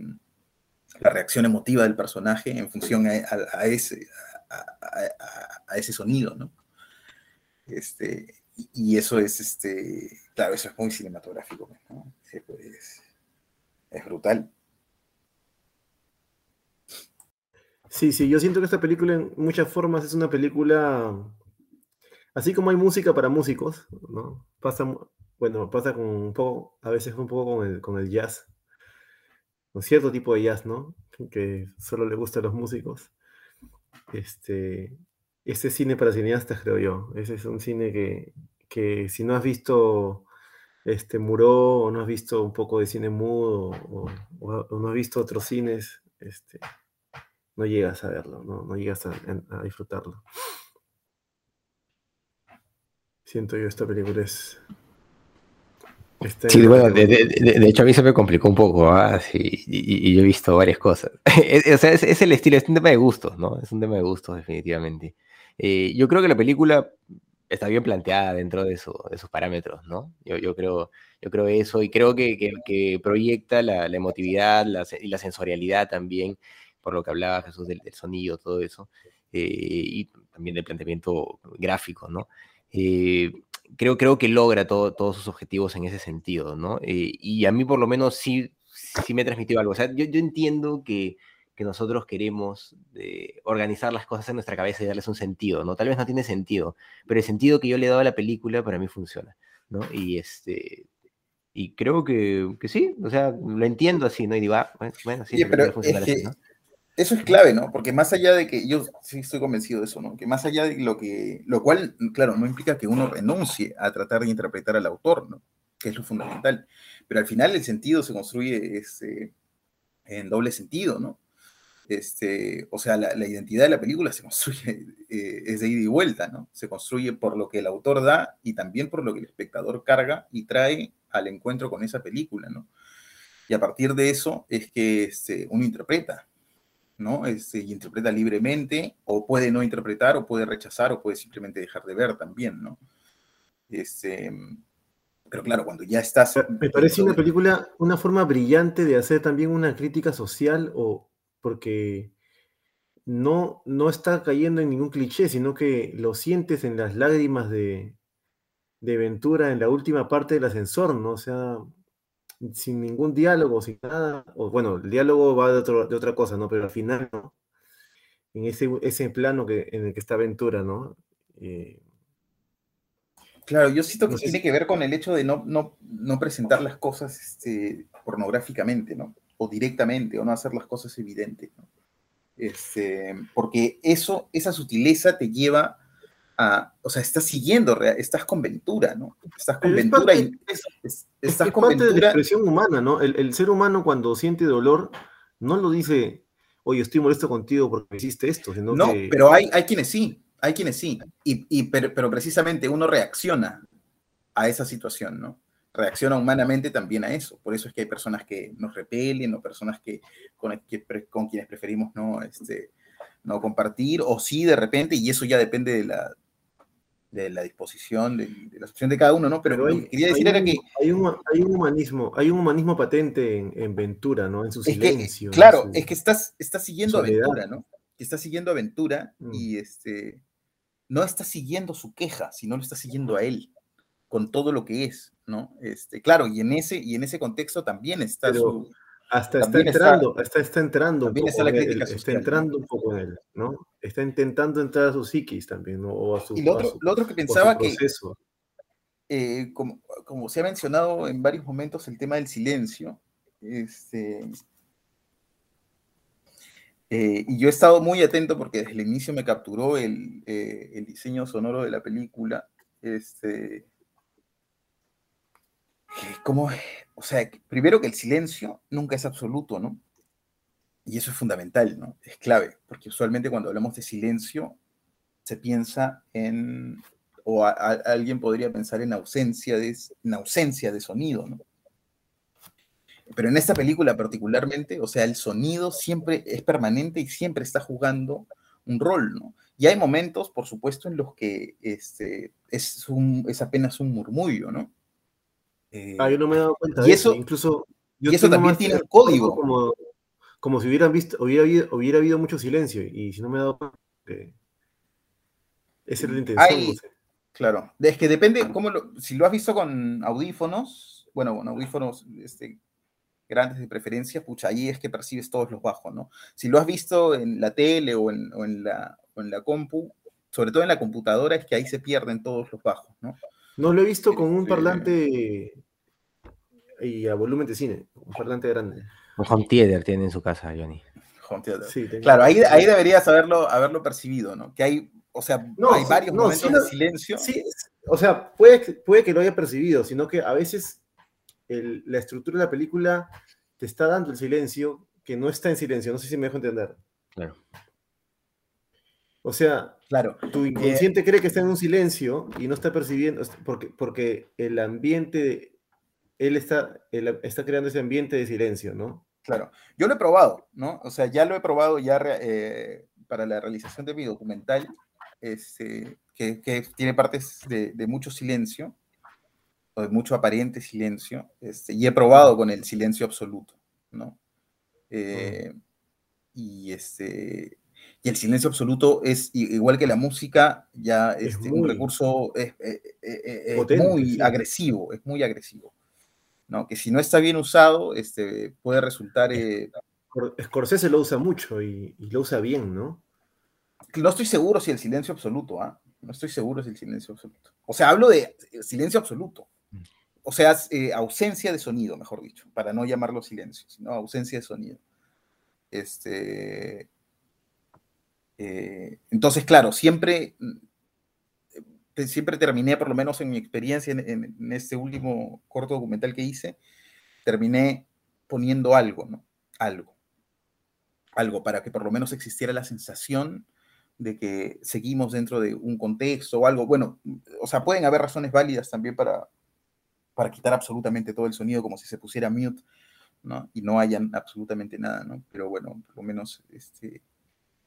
la reacción emotiva del personaje en función a, ese, a, ese sonido, ¿no? Este, y, y eso es, este, claro, eso es muy cinematográfico, ¿no? Eh, pues, es brutal. Sí, sí, yo siento que esta película en muchas formas es una película, así como hay música para músicos, ¿no? Pasa, bueno, pasa con un poco, a veces un poco con el, con el jazz, con cierto tipo de jazz, ¿no? Que solo le gusta a los músicos. Este, este cine para cineastas, creo yo. Ese es un cine que, que si no has visto este Muró o no has visto un poco de cine mudo o, no has visto otros cines, este, no llegas a verlo, no, no llegas a disfrutarlo. Siento yo esta película es... está en Sí, bueno, de, categoría- de- de- de hecho a mí se me complicó un poco. Sí, y, yo he visto varias cosas. *laughs* Es- o sea, es, es el estilo, es un tema de gustos, ¿no? Es un tema de gustos, definitivamente. Eh, yo creo que la película está bien planteada dentro de, eso- de esos parámetros, ¿no? Yo, yo creo, yo creo eso y creo que, que- que proyecta la, la emotividad la y la sensorialidad también, por lo que hablaba Jesús del, del sonido, todo eso, eh, y también del planteamiento gráfico, ¿no? Eh, creo, creo que logra todo- todos sus objetivos en ese sentido, ¿no? Eh, y a mí por lo menos sí, sí me transmitió algo. O sea, yo, yo entiendo que, que nosotros queremos de organizar las cosas en nuestra cabeza y darles un sentido, ¿no? Tal vez no tiene sentido, pero el sentido que yo le he dado a la película para mí funciona, ¿no? Y este... Y creo que, que sí, o sea, lo entiendo así, ¿no? Y digo, ah, bueno, sí, Oye, pero es que ¿no? Eso es clave, ¿no? Porque más allá de que yo sí estoy convencido de eso, ¿no? Que más allá de lo que, lo cual, claro, no implica que uno renuncie a tratar de interpretar al autor, ¿no? Que es lo fundamental. Pero al final el sentido se construye este, en doble sentido, ¿no? Este, o sea, la, identidad de la película se construye, eh, es de ida y vuelta, ¿no? Se construye por lo que el autor da y también por lo que el espectador carga y trae al encuentro con esa película, ¿no? Y a partir de eso es que este, uno interpreta, ¿no? Este, y interpreta libremente, o puede no interpretar, o puede rechazar, o puede simplemente dejar de ver también, ¿no? Este, pero claro, cuando ya estás... Me parece una película, una forma brillante de hacer también una crítica social, o porque no, no está cayendo en ningún cliché, sino que lo sientes en las lágrimas de, de Ventura en la última parte del ascensor, ¿no? O sea, sin ningún diálogo, sin nada, o bueno, el diálogo va de, otro, de otra cosa, ¿no? Pero al final, ¿no? En ese, ese plano que, en el que está Ventura, ¿no? Eh, Claro, yo siento que no tiene que ver con el hecho de no, no, no presentar las cosas este, pornográficamente, ¿no? O directamente, o no hacer las cosas evidentes, ¿no? Este, porque eso, esa sutileza te lleva a, o sea, estás siguiendo, estás con Ventura, ¿no? Estás con es Ventura parte, y es, es, estás es con parte Ventura. de la expresión humana, ¿no? El, el, ser humano cuando siente dolor no lo dice, oye, estoy molesto contigo porque hiciste esto, sino no, que... pero hay, hay quienes sí, hay quienes sí, y, y pero, pero, precisamente uno reacciona a esa situación, ¿no? Reacciona humanamente también a eso. Por eso es que hay personas que nos repelen o personas que con, que, con quienes preferimos no, este, no compartir, o sí de repente, y eso ya depende de la, de la disposición, de, de, la situación de cada uno, ¿no? Pero, Pero hay, quería decir un, era que... Hay un, hay un, humanismo, hay un humanismo patente en, en Ventura, ¿no? En su es silencio. Que, claro, su, es que estás, estás siguiendo a Ventura, ¿no? Estás siguiendo a Ventura mm. y este, no estás siguiendo su queja, sino lo estás siguiendo a él, con todo lo que es, ¿no? Este, claro, y en ese, y en ese contexto también está Pero, su... Hasta está entrando, está, hasta está entrando poco está, la él, está entrando un poco en él, ¿no? Está intentando entrar a su psiquis también, ¿no? O a su, y lo otro, su, lo otro que pensaba que, eh, como, como, se ha mencionado en varios momentos, el tema del silencio, este, eh, y yo he estado muy atento porque desde el inicio me capturó el, eh, el diseño sonoro de la película, este, como, o sea, primero que el silencio nunca es absoluto, ¿no? Y eso es fundamental, ¿no? Es clave, porque usualmente cuando hablamos de silencio se piensa en, o alguien podría pensar en ausencia de, en ausencia de sonido, ¿no? Pero en esta película particularmente, o sea, el sonido siempre es permanente y siempre está jugando un rol, ¿no? Y hay momentos, por supuesto, en los que este, es, un, es apenas un murmullo, ¿no? Eh, ah, yo no me he dado cuenta y eso, eso. incluso yo y eso también tiene un código. Como, como si hubieran visto, hubiera habido, hubiera habido mucho silencio, y si no me he dado cuenta, eh, esa es la intención. Hay, no sé. Claro, es que depende, cómo lo, si lo has visto con audífonos, bueno, con audífonos este, grandes de preferencia, pucha, ahí es que percibes todos los bajos, ¿no? Si lo has visto en la tele o en, o en, la, o en la compu, sobre todo en la computadora, es que ahí se pierden todos los bajos, ¿no? No lo he visto con un parlante y a volumen de cine, un parlante grande. Un home theater tiene en su casa, Johnny. Home theater. Sí, claro, ahí, ahí deberías haberlo, haberlo percibido, ¿no? Que hay, o sea, no, hay varios no, momentos sí, de silencio. Sí, o sea, puede, puede que lo haya percibido, sino que a veces el, la estructura de la película te está dando el silencio que no está en silencio. No sé si me dejo entender. Claro. O sea, claro. tu inconsciente eh, cree que está en un silencio y no está percibiendo, porque, porque el ambiente, él está, él está creando ese ambiente de silencio, ¿no? Claro. Yo lo he probado, ¿no? O sea, ya lo he probado ya eh, para la realización de mi documental, este, que, que tiene partes de, de mucho silencio o de mucho aparente silencio, este, y he probado con el silencio absoluto, ¿no? Eh. Y este y el silencio absoluto es igual que la música, ya este, es muy, un recurso es, es, es, potente, muy sí. agresivo, es muy agresivo. ¿No? Que si no está bien usado, este, puede resultar... Eh, Scorsese lo usa mucho y, lo usa bien, ¿no? No estoy seguro si el silencio absoluto, ¿ah? No estoy seguro si el silencio absoluto. O sea, hablo de silencio absoluto. O sea, eh, ausencia de sonido, mejor dicho, para no llamarlo silencio, sino ausencia de sonido. Este, eh, entonces, claro, siempre, mm, siempre terminé, por lo menos en mi experiencia en, este último corto documental que hice, terminé poniendo algo, ¿no? Algo. Algo para que por lo menos existiera la sensación de que seguimos dentro de un contexto o algo. Bueno, o sea, pueden haber razones válidas también para, para quitar absolutamente todo el sonido, como si se pusiera mute, ¿no? Y no hayan absolutamente nada, ¿no? Pero bueno, por lo menos este,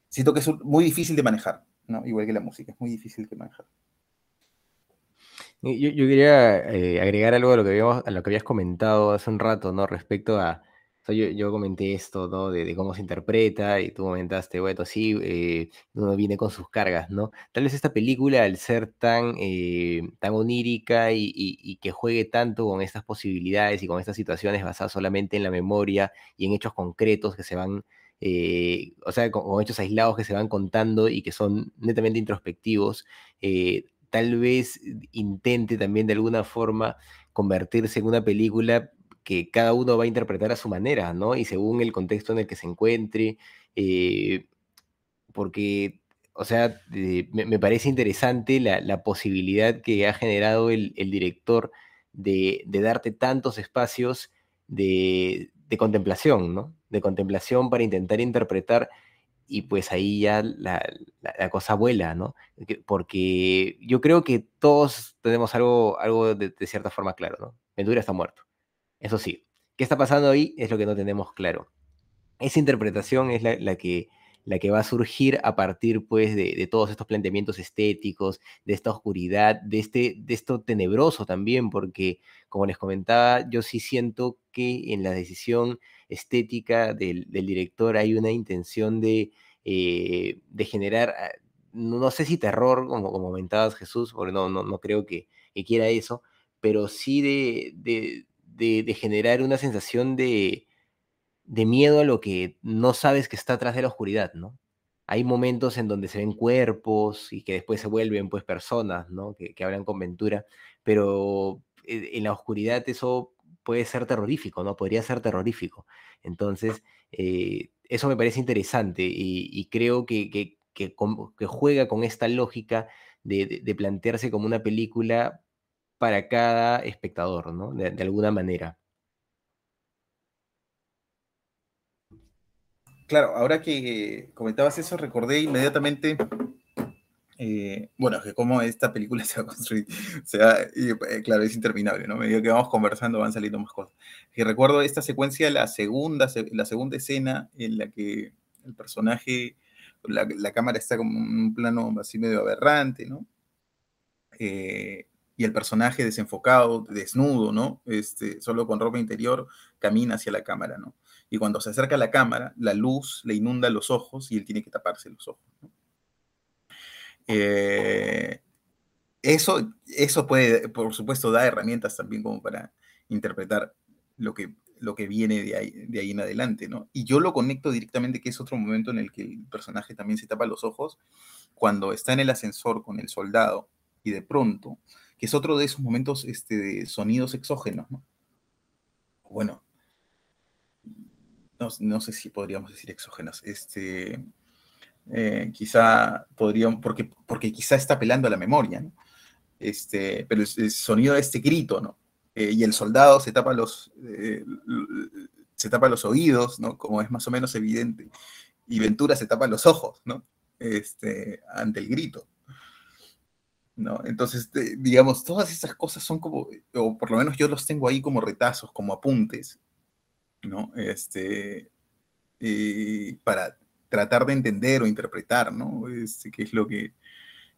siento que es muy difícil de manejar, ¿no? Igual que la música, es muy difícil de manejar. Yo, quería eh, agregar algo a lo, que habíamos, a lo que habías comentado hace un rato, ¿no? Respecto a, yo, comenté esto, ¿no? De, cómo se interpreta y tú comentaste, bueno, sí, eh, uno viene con sus cargas, ¿no? Tal vez esta película, al ser tan, eh, tan onírica y, que juegue tanto con estas posibilidades y con estas situaciones basadas solamente en la memoria y en hechos concretos que se van, eh, o sea, con, hechos aislados que se van contando y que son netamente introspectivos, tal vez intente también de alguna forma convertirse en una película que cada uno va a interpretar a su manera, ¿no? Y según el contexto en el que se encuentre, eh, porque, o sea, eh, me, parece interesante la, posibilidad que ha generado el, director de, darte tantos espacios de, contemplación, ¿no? De contemplación para intentar interpretar y pues ahí ya la, cosa vuela, ¿no? Porque yo creo que todos tenemos algo, algo de, de cierta forma claro, ¿no? Ventura está muerto. Eso sí, ¿qué está pasando ahí? Es lo que no tenemos claro. Esa interpretación es la, que, la que va a surgir a partir pues, de, todos estos planteamientos estéticos, de esta oscuridad, de, este, de esto tenebroso también, porque como les comentaba, yo sí siento que en la decisión estética del, director hay una intención de, eh, de generar, ah, no sé si terror, como, comentabas Jesús, porque no, no, no creo que, quiera eso, pero sí de, de, generar una sensación de, miedo a lo que no sabes que está atrás de la oscuridad, ¿no? Hay momentos en donde se ven cuerpos y que después se vuelven pues personas, ¿no? Que, hablan con Ventura, pero eh, en la oscuridad eso puede ser terrorífico, ¿no? Podría ser terrorífico. Entonces, eh, eso me parece interesante y, creo que, que, juega con esta lógica de, plantearse como una película para cada espectador, ¿no? De, alguna manera. Claro, ahora que comentabas eso, recordé inmediatamente, eh, bueno, que cómo esta película *laughs* se va a construir, se eh, claro, es interminable, ¿no? Medio que vamos conversando van saliendo más cosas. Y recuerdo esta secuencia, la segunda, la segunda escena en la que el personaje, la, la cámara está como en un plano así medio aberrante, ¿no? Eh, y el personaje desenfocado, desnudo, ¿no? Este, solo con ropa interior, camina hacia la cámara, ¿no? Y cuando se acerca a la cámara, la luz le inunda los ojos y él tiene que taparse los ojos. Eh, eso, eso puede, por supuesto, da herramientas también como para interpretar lo que, lo que viene de ahí, de ahí en adelante, ¿no? Y yo lo conecto directamente, que es otro momento en el que el personaje también se tapa los ojos, cuando está en el ascensor con el soldado y de pronto que es otro de esos momentos este, de sonidos exógenos, ¿no? Bueno, no, sé si podríamos decir exógenos, este, eh, quizá podríamos, porque, porque quizá está apelando a la memoria. Este, pero el, sonido de este grito, ¿no? Eh, y el soldado se tapa los, eh, se tapa los oídos, ¿no? Como es más o menos evidente. Y Ventura se tapa los ojos, ¿no? Este, ante el grito. ¿no? Entonces, digamos, todas esas cosas son como, o por lo menos yo los tengo ahí como retazos, como apuntes, ¿no? Este, para tratar de entender o interpretar, ¿no? Este, qué es lo que,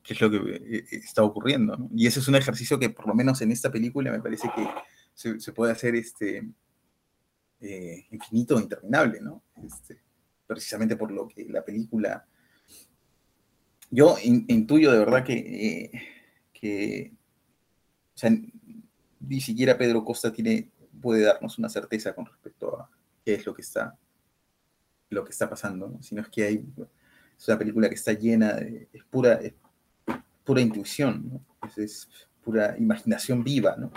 es lo que eh, está ocurriendo. Y ese es un ejercicio que por lo menos en esta película me parece que se, puede hacer este, eh, infinito o interminable, ¿no? Este, precisamente por lo que la película yo intuyo de verdad que, eh, o sea, ni siquiera Pedro Costa tiene puede darnos una certeza con respecto a qué es lo que está, lo que está pasando, sino es que hay, es una película que está llena de, es pura, es pura intuición, es, pura imaginación viva, ¿no?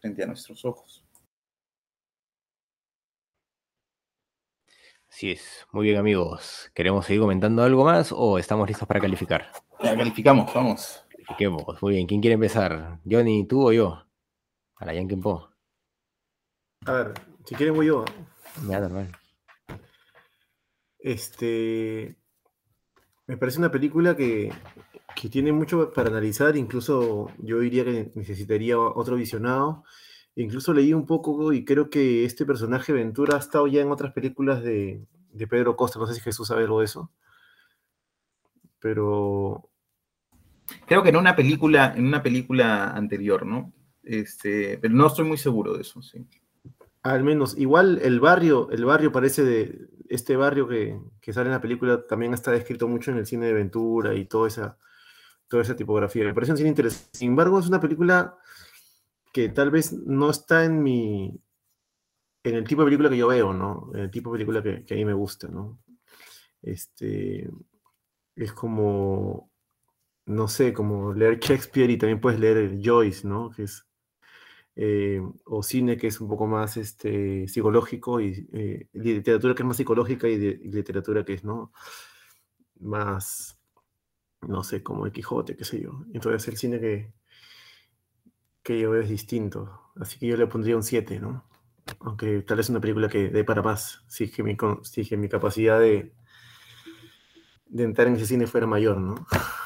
frente a nuestros ojos. Así es. Muy bien, amigos. ¿Queremos seguir comentando algo más o estamos listos para calificar? Ya calificamos, vamos. Califiquemos. Muy bien. ¿Quién quiere empezar? ¿Johnny, tú o yo? A la Yankee Po. A ver, si quieren voy yo. Ya, normal. Este. Me parece una película que, que tiene mucho para analizar. Incluso yo diría que necesitaría otro visionado. Incluso leí un poco y creo que este personaje Ventura ha estado ya en otras películas de, de Pedro Costa. No sé si Jesús sabe algo de eso. Pero. Creo que en una película, en una película anterior, ¿no? Este, pero no estoy muy seguro de eso, sí. Al menos, igual el barrio, el barrio parece de este barrio que, que sale en la película también está descrito mucho en el cine de Ventura y toda esa, toda esa tipografía. Me parece un cine interesante. Sin embargo, es una película que tal vez no está en mi, en el tipo de película que yo veo, ¿no? En el tipo de película que, que a mí me gusta, ¿no? Este, es como, no sé, como leer Shakespeare y también puedes leer Joyce, ¿no? Que es, eh, o cine que es un poco más este, psicológico y eh, literatura que es más psicológica y, literatura que es, ¿no? Más, no sé, como el Quijote, qué sé yo. Entonces el cine que, que yo veo es distinto. Así que yo le pondría un 7, ¿no? Aunque tal vez una película que dé para más, si es que mi, si es que mi capacidad de, de entrar en ese cine fuera mayor, ¿no? *laughs*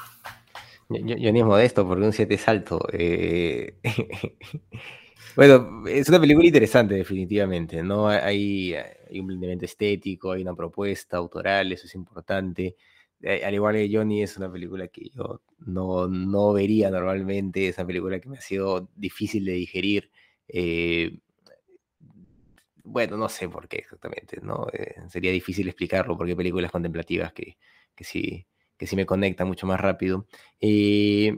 Yo, yo, ni es modesto porque un 7 es alto. Eh... *laughs* bueno, es una película interesante definitivamente, ¿no? Hay, hay, un elemento estético, hay una propuesta autoral, eso es importante. Al igual que Johnny, es una película que yo no, no vería normalmente, es una película que me ha sido difícil de digerir. Eh... bueno, no sé por qué exactamente, ¿no? Eh, sería difícil explicarlo porque hay películas contemplativas que, que sí que sí me conecta mucho más rápido. Eh,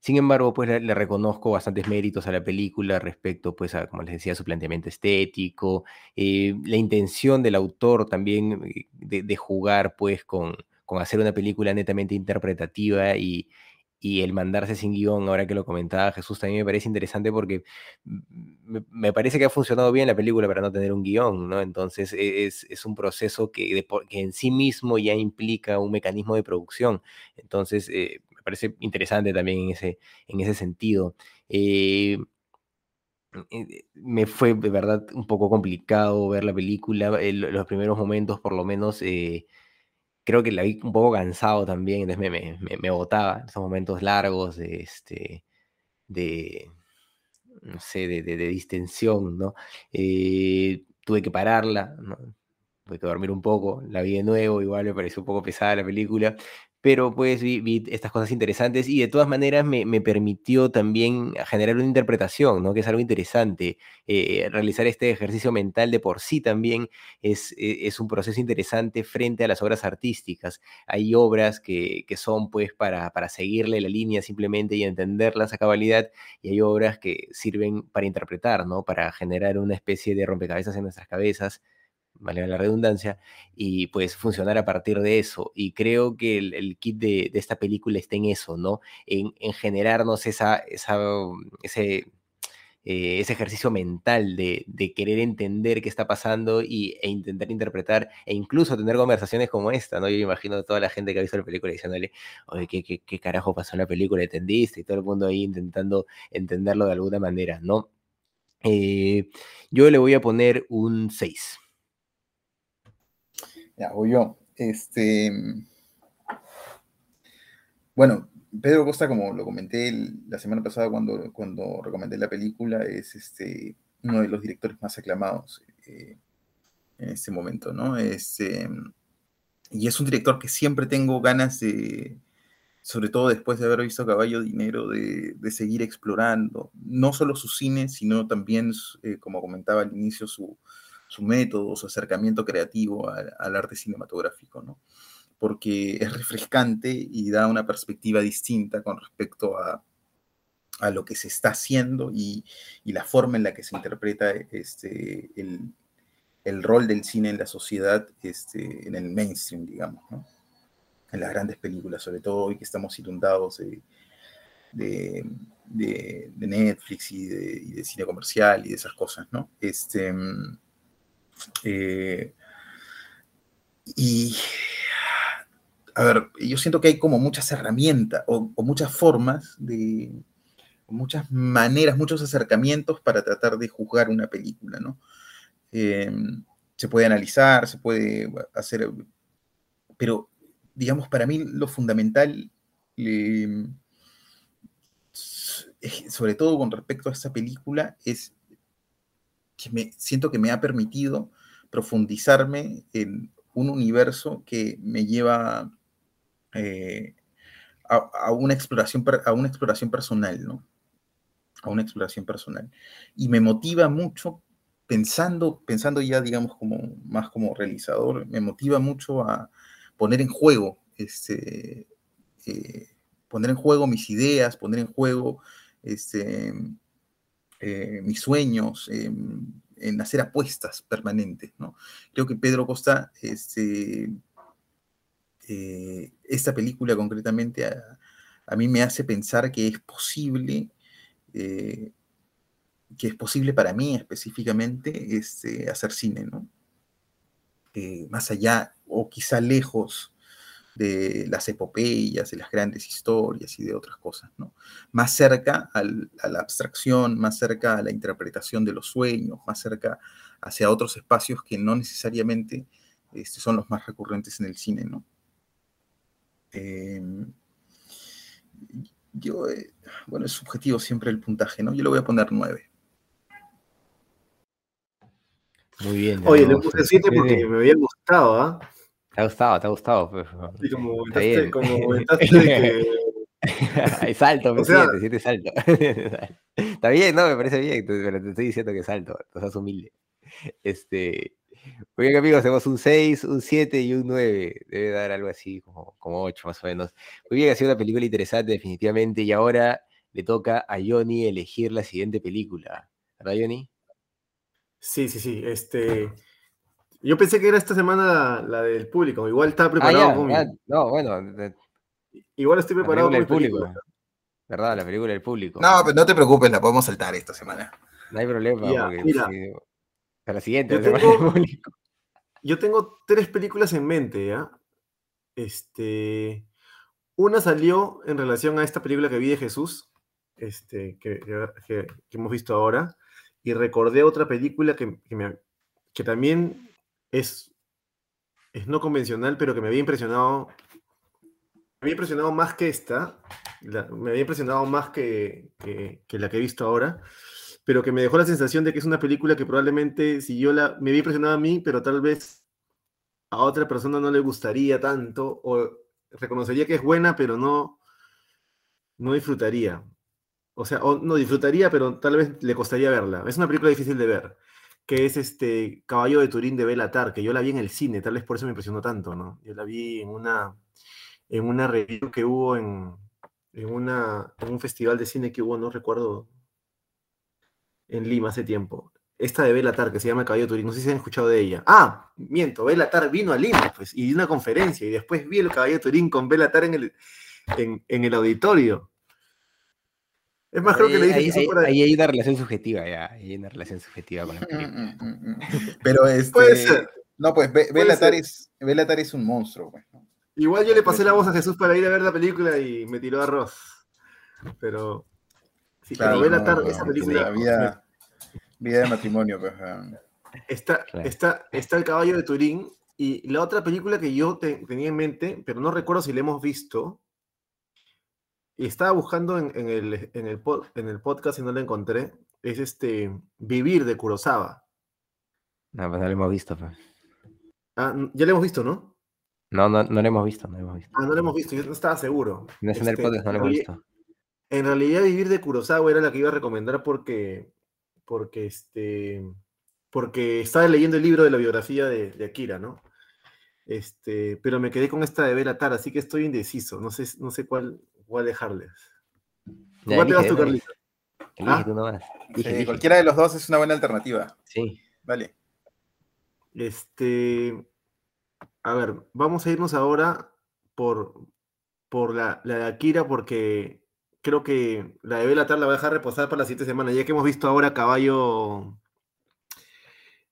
sin embargo, pues le, reconozco bastantes méritos a la película respecto, pues, a, como les decía, su planteamiento estético, eh, la intención del autor también eh, de, de jugar, pues, con, con, hacer una película netamente interpretativa y, y el mandarse sin guion, ahora que lo comentaba Jesús, también me parece interesante porque me, parece que ha funcionado bien la película para no tener un guion, ¿no? Entonces e, es, un proceso que, de, en sí mismo ya implica un mecanismo de producción. Entonces eh, me parece interesante también en ese, en ese sentido. Eh, me fue de verdad un poco complicado ver la película, el, los primeros momentos por lo menos... Eh, creo que la vi un poco cansado también, entonces me, me, me, botaba esos momentos largos de, este, de no sé, de, de, distensión, ¿no? Eh, tuve que pararla, tuve que dormir un poco, la vi de nuevo, igual me pareció un poco pesada la película, pero pues vi, estas cosas interesantes y de todas maneras me, me, permitió también generar una interpretación, ¿no? que es algo interesante. Eh, realizar este ejercicio mental de por sí también es, e, es, un proceso interesante frente a las obras artísticas. Hay obras que, que son pues para, para seguirle la línea simplemente y entenderlas a cabalidad y hay obras que sirven para interpretar, ¿no? para generar una especie de rompecabezas en nuestras cabezas vale la redundancia, y pues funcionar a partir de eso. Y creo que el, kit de, esta película está en eso, ¿no? En, en generarnos esa, esa, ese, eh, ese ejercicio mental de, querer entender qué está pasando y, e intentar interpretar e incluso tener conversaciones como esta, ¿no? Yo imagino a toda la gente que ha visto la película diciéndole, oye, ¿qué, qué, qué carajo pasó en la película? ¿Entendiste? Y todo el mundo ahí intentando entenderlo de alguna manera, ¿no? Eh, yo le voy a poner un 6. Ya, voy yo. Este. Bueno, Pedro Costa, como lo comenté la semana pasada cuando, cuando recomendé la película, es este, uno de los directores más aclamados eh, en este momento, ¿no? Este, y es un director que siempre tengo ganas de, sobre todo después de haber visto Caballo Dinero, de, de seguir explorando, no solo su cine, sino también, eh, como comentaba al inicio, su, su método, su acercamiento creativo al, arte cinematográfico, ¿no? Porque es refrescante y da una perspectiva distinta con respecto a, a lo que se está haciendo y, la forma en la que se interpreta este, el, rol del cine en la sociedad, este, en el mainstream, digamos, ¿no? en las grandes películas, sobre todo hoy que estamos inundados de, de, Netflix y de, cine comercial y de esas cosas, ¿no? Este, eh, y, a ver, yo siento que hay como muchas herramientas o, muchas formas de, muchas maneras, muchos acercamientos para tratar de juzgar una película, ¿no? Eh, se puede analizar, se puede hacer, pero digamos, para mí lo fundamental, sobre todo con respecto a esta película, es que me siento que me ha permitido profundizarme en un universo que me lleva eh, a, una exploración, a una exploración personal, ¿no? A una exploración personal. Y me motiva mucho pensando, pensando ya, digamos, como más como realizador, me motiva mucho a, poner en juego, este, eh, poner en juego mis ideas, poner en juego este, eh, mis sueños, en hacer apuestas permanentes. ¿no? Creo que Pedro Costa, este, eh, esta película concretamente, a, mí me hace pensar que es posible, que es posible para mí específicamente este, hacer cine, ¿no? más allá o quizá lejos de las epopeyas, de las grandes historias y de otras cosas, ¿no? Más cerca a la abstracción, más cerca a la interpretación de los sueños, más cerca hacia otros espacios que no necesariamente este, son los más recurrentes en el cine, ¿no? Em, yo, eh, bueno, es subjetivo siempre el puntaje, ¿no? Yo le voy a poner nueve. Muy bien. Oye, le puse 7 porque me había gustado, ¿ah? Te ha gustado, te ha gustado. Pues, sí, como comentaste, como *laughs* comentaste que... *laughs* Hay salto, me siete, siete salto. *laughs* Está bien, no, me parece bien, pero te estoy diciendo que salto, no seas humilde. Este, muy bien, amigos, tenemos un 6, un 7 y un 9. Debe dar algo así, como, como 8 más o menos. Muy bien, ha sido una película interesante, definitivamente. Y ahora le toca a Johnny elegir la siguiente película. ¿Verdad, Johnny? Sí, sí, sí. Este, yo pensé que era esta semana la, del público. Igual está ah, preparado con No, bueno. Igual estoy preparado con el público. ¿Verdad? La película del público. No, pero no te preocupes, la podemos saltar esta semana. No hay problema. porque, mira, la siguiente, yo tengo, yo tengo tres películas en mente, ¿ya? Este. Una salió en relación a esta película que vi de Jesús, este, que hemos visto ahora y recordé otra película que, que, también es, es no convencional, pero que me había impresionado. Me había impresionado más que esta, me había impresionado más que, que, la que he visto ahora, pero que me dejó la sensación de que es una película que probablemente, si yo la, me había impresionado a mí, pero tal vez a otra persona no le gustaría tanto, o reconocería que es buena, pero no, no disfrutaría. O sea, no disfrutaría, pero tal vez le costaría verla. Es una película difícil de ver, que es este Caballo de Turín de Belatar, que yo la vi en el cine, tal vez por eso me impresionó tanto, ¿no? Yo la vi en una, en una review que hubo en, en, una, en un festival de cine que hubo, no recuerdo, en Lima hace tiempo. Esta de Belatar, que se llama Caballo de Turín, no sé si han escuchado de ella. Ah, miento, Belatar vino a Lima, pues, y dio una conferencia, y después vi el Caballo de Turín con Belatar en el, en, en el auditorio. Es más, creo que le dije ahí, ahí, hay una relación subjetiva, ya. hay una relación subjetiva con la película. Mm, mm, mm, *laughs* Pero este. Puede ser. No, pues Belatar es, es un monstruo, pues, Igual yo le pasé la voz a Jesús para ir a ver la película y me tiró arroz. Pero. Sí, pero Belatar, esa película. Vida, vida de matrimonio, pues. Está, está, está el caballo de Turín. Y la otra película que yo tenía en mente, pero no recuerdo si la hemos visto, y estaba buscando en, el, en, el, en el podcast y no la encontré. Es este Vivir de Kurosawa. No, pues no lo hemos visto. Pues. Ah, ya lo hemos visto, ¿no? No, no, no lo hemos visto, no lo hemos visto. Ah, no lo hemos visto, yo no estaba seguro. No es en el este, podcast, no lo hemos visto. En realidad, Vivir de Kurosawa era la que iba a recomendar porque, porque, este, porque estaba leyendo el libro de la biografía de, de Akira, ¿no? Este, pero me quedé con esta de Belatar, así que estoy indeciso. No sé, no sé cuál, voy a dejarles. ¿Cuál te vas tú, Ah. Sí, elige. cualquiera de los dos es una buena alternativa. Sí. Vale. Este, a ver, vamos a irnos ahora por, por la, la de Akira, porque creo que la de Belatar la voy a dejar reposar para la siguiente semana, ya que hemos visto ahora Caballo,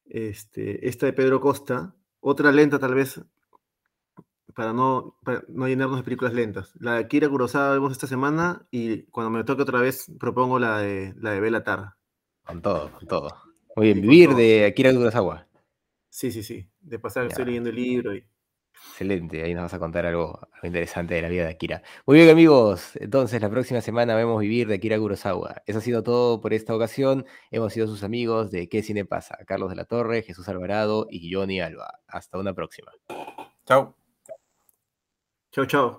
este, esta de Pedro Costa, otra lenta tal vez, para no, para no llenarnos de películas lentas. La de Akira Kurosawa vemos esta semana y cuando me toque otra vez propongo la de, la de Belatar. Con todo, con todo. Muy bien, Sí, Vivir todo. de Akira Kurosawa. Sí, sí, sí. De pasar, estoy Ya. leyendo el libro y... Excelente, ahí nos vas a contar algo, algo interesante de la vida de Akira. Muy bien, amigos. Entonces, la próxima semana vemos Vivir de Akira Kurosawa. Eso ha sido todo por esta ocasión. Hemos sido sus amigos de ¿Qué Cine Pasa? Carlos de la Torre, Jesús Alvarado y Johnny Alba. Hasta una próxima. Chao. Chao, chao.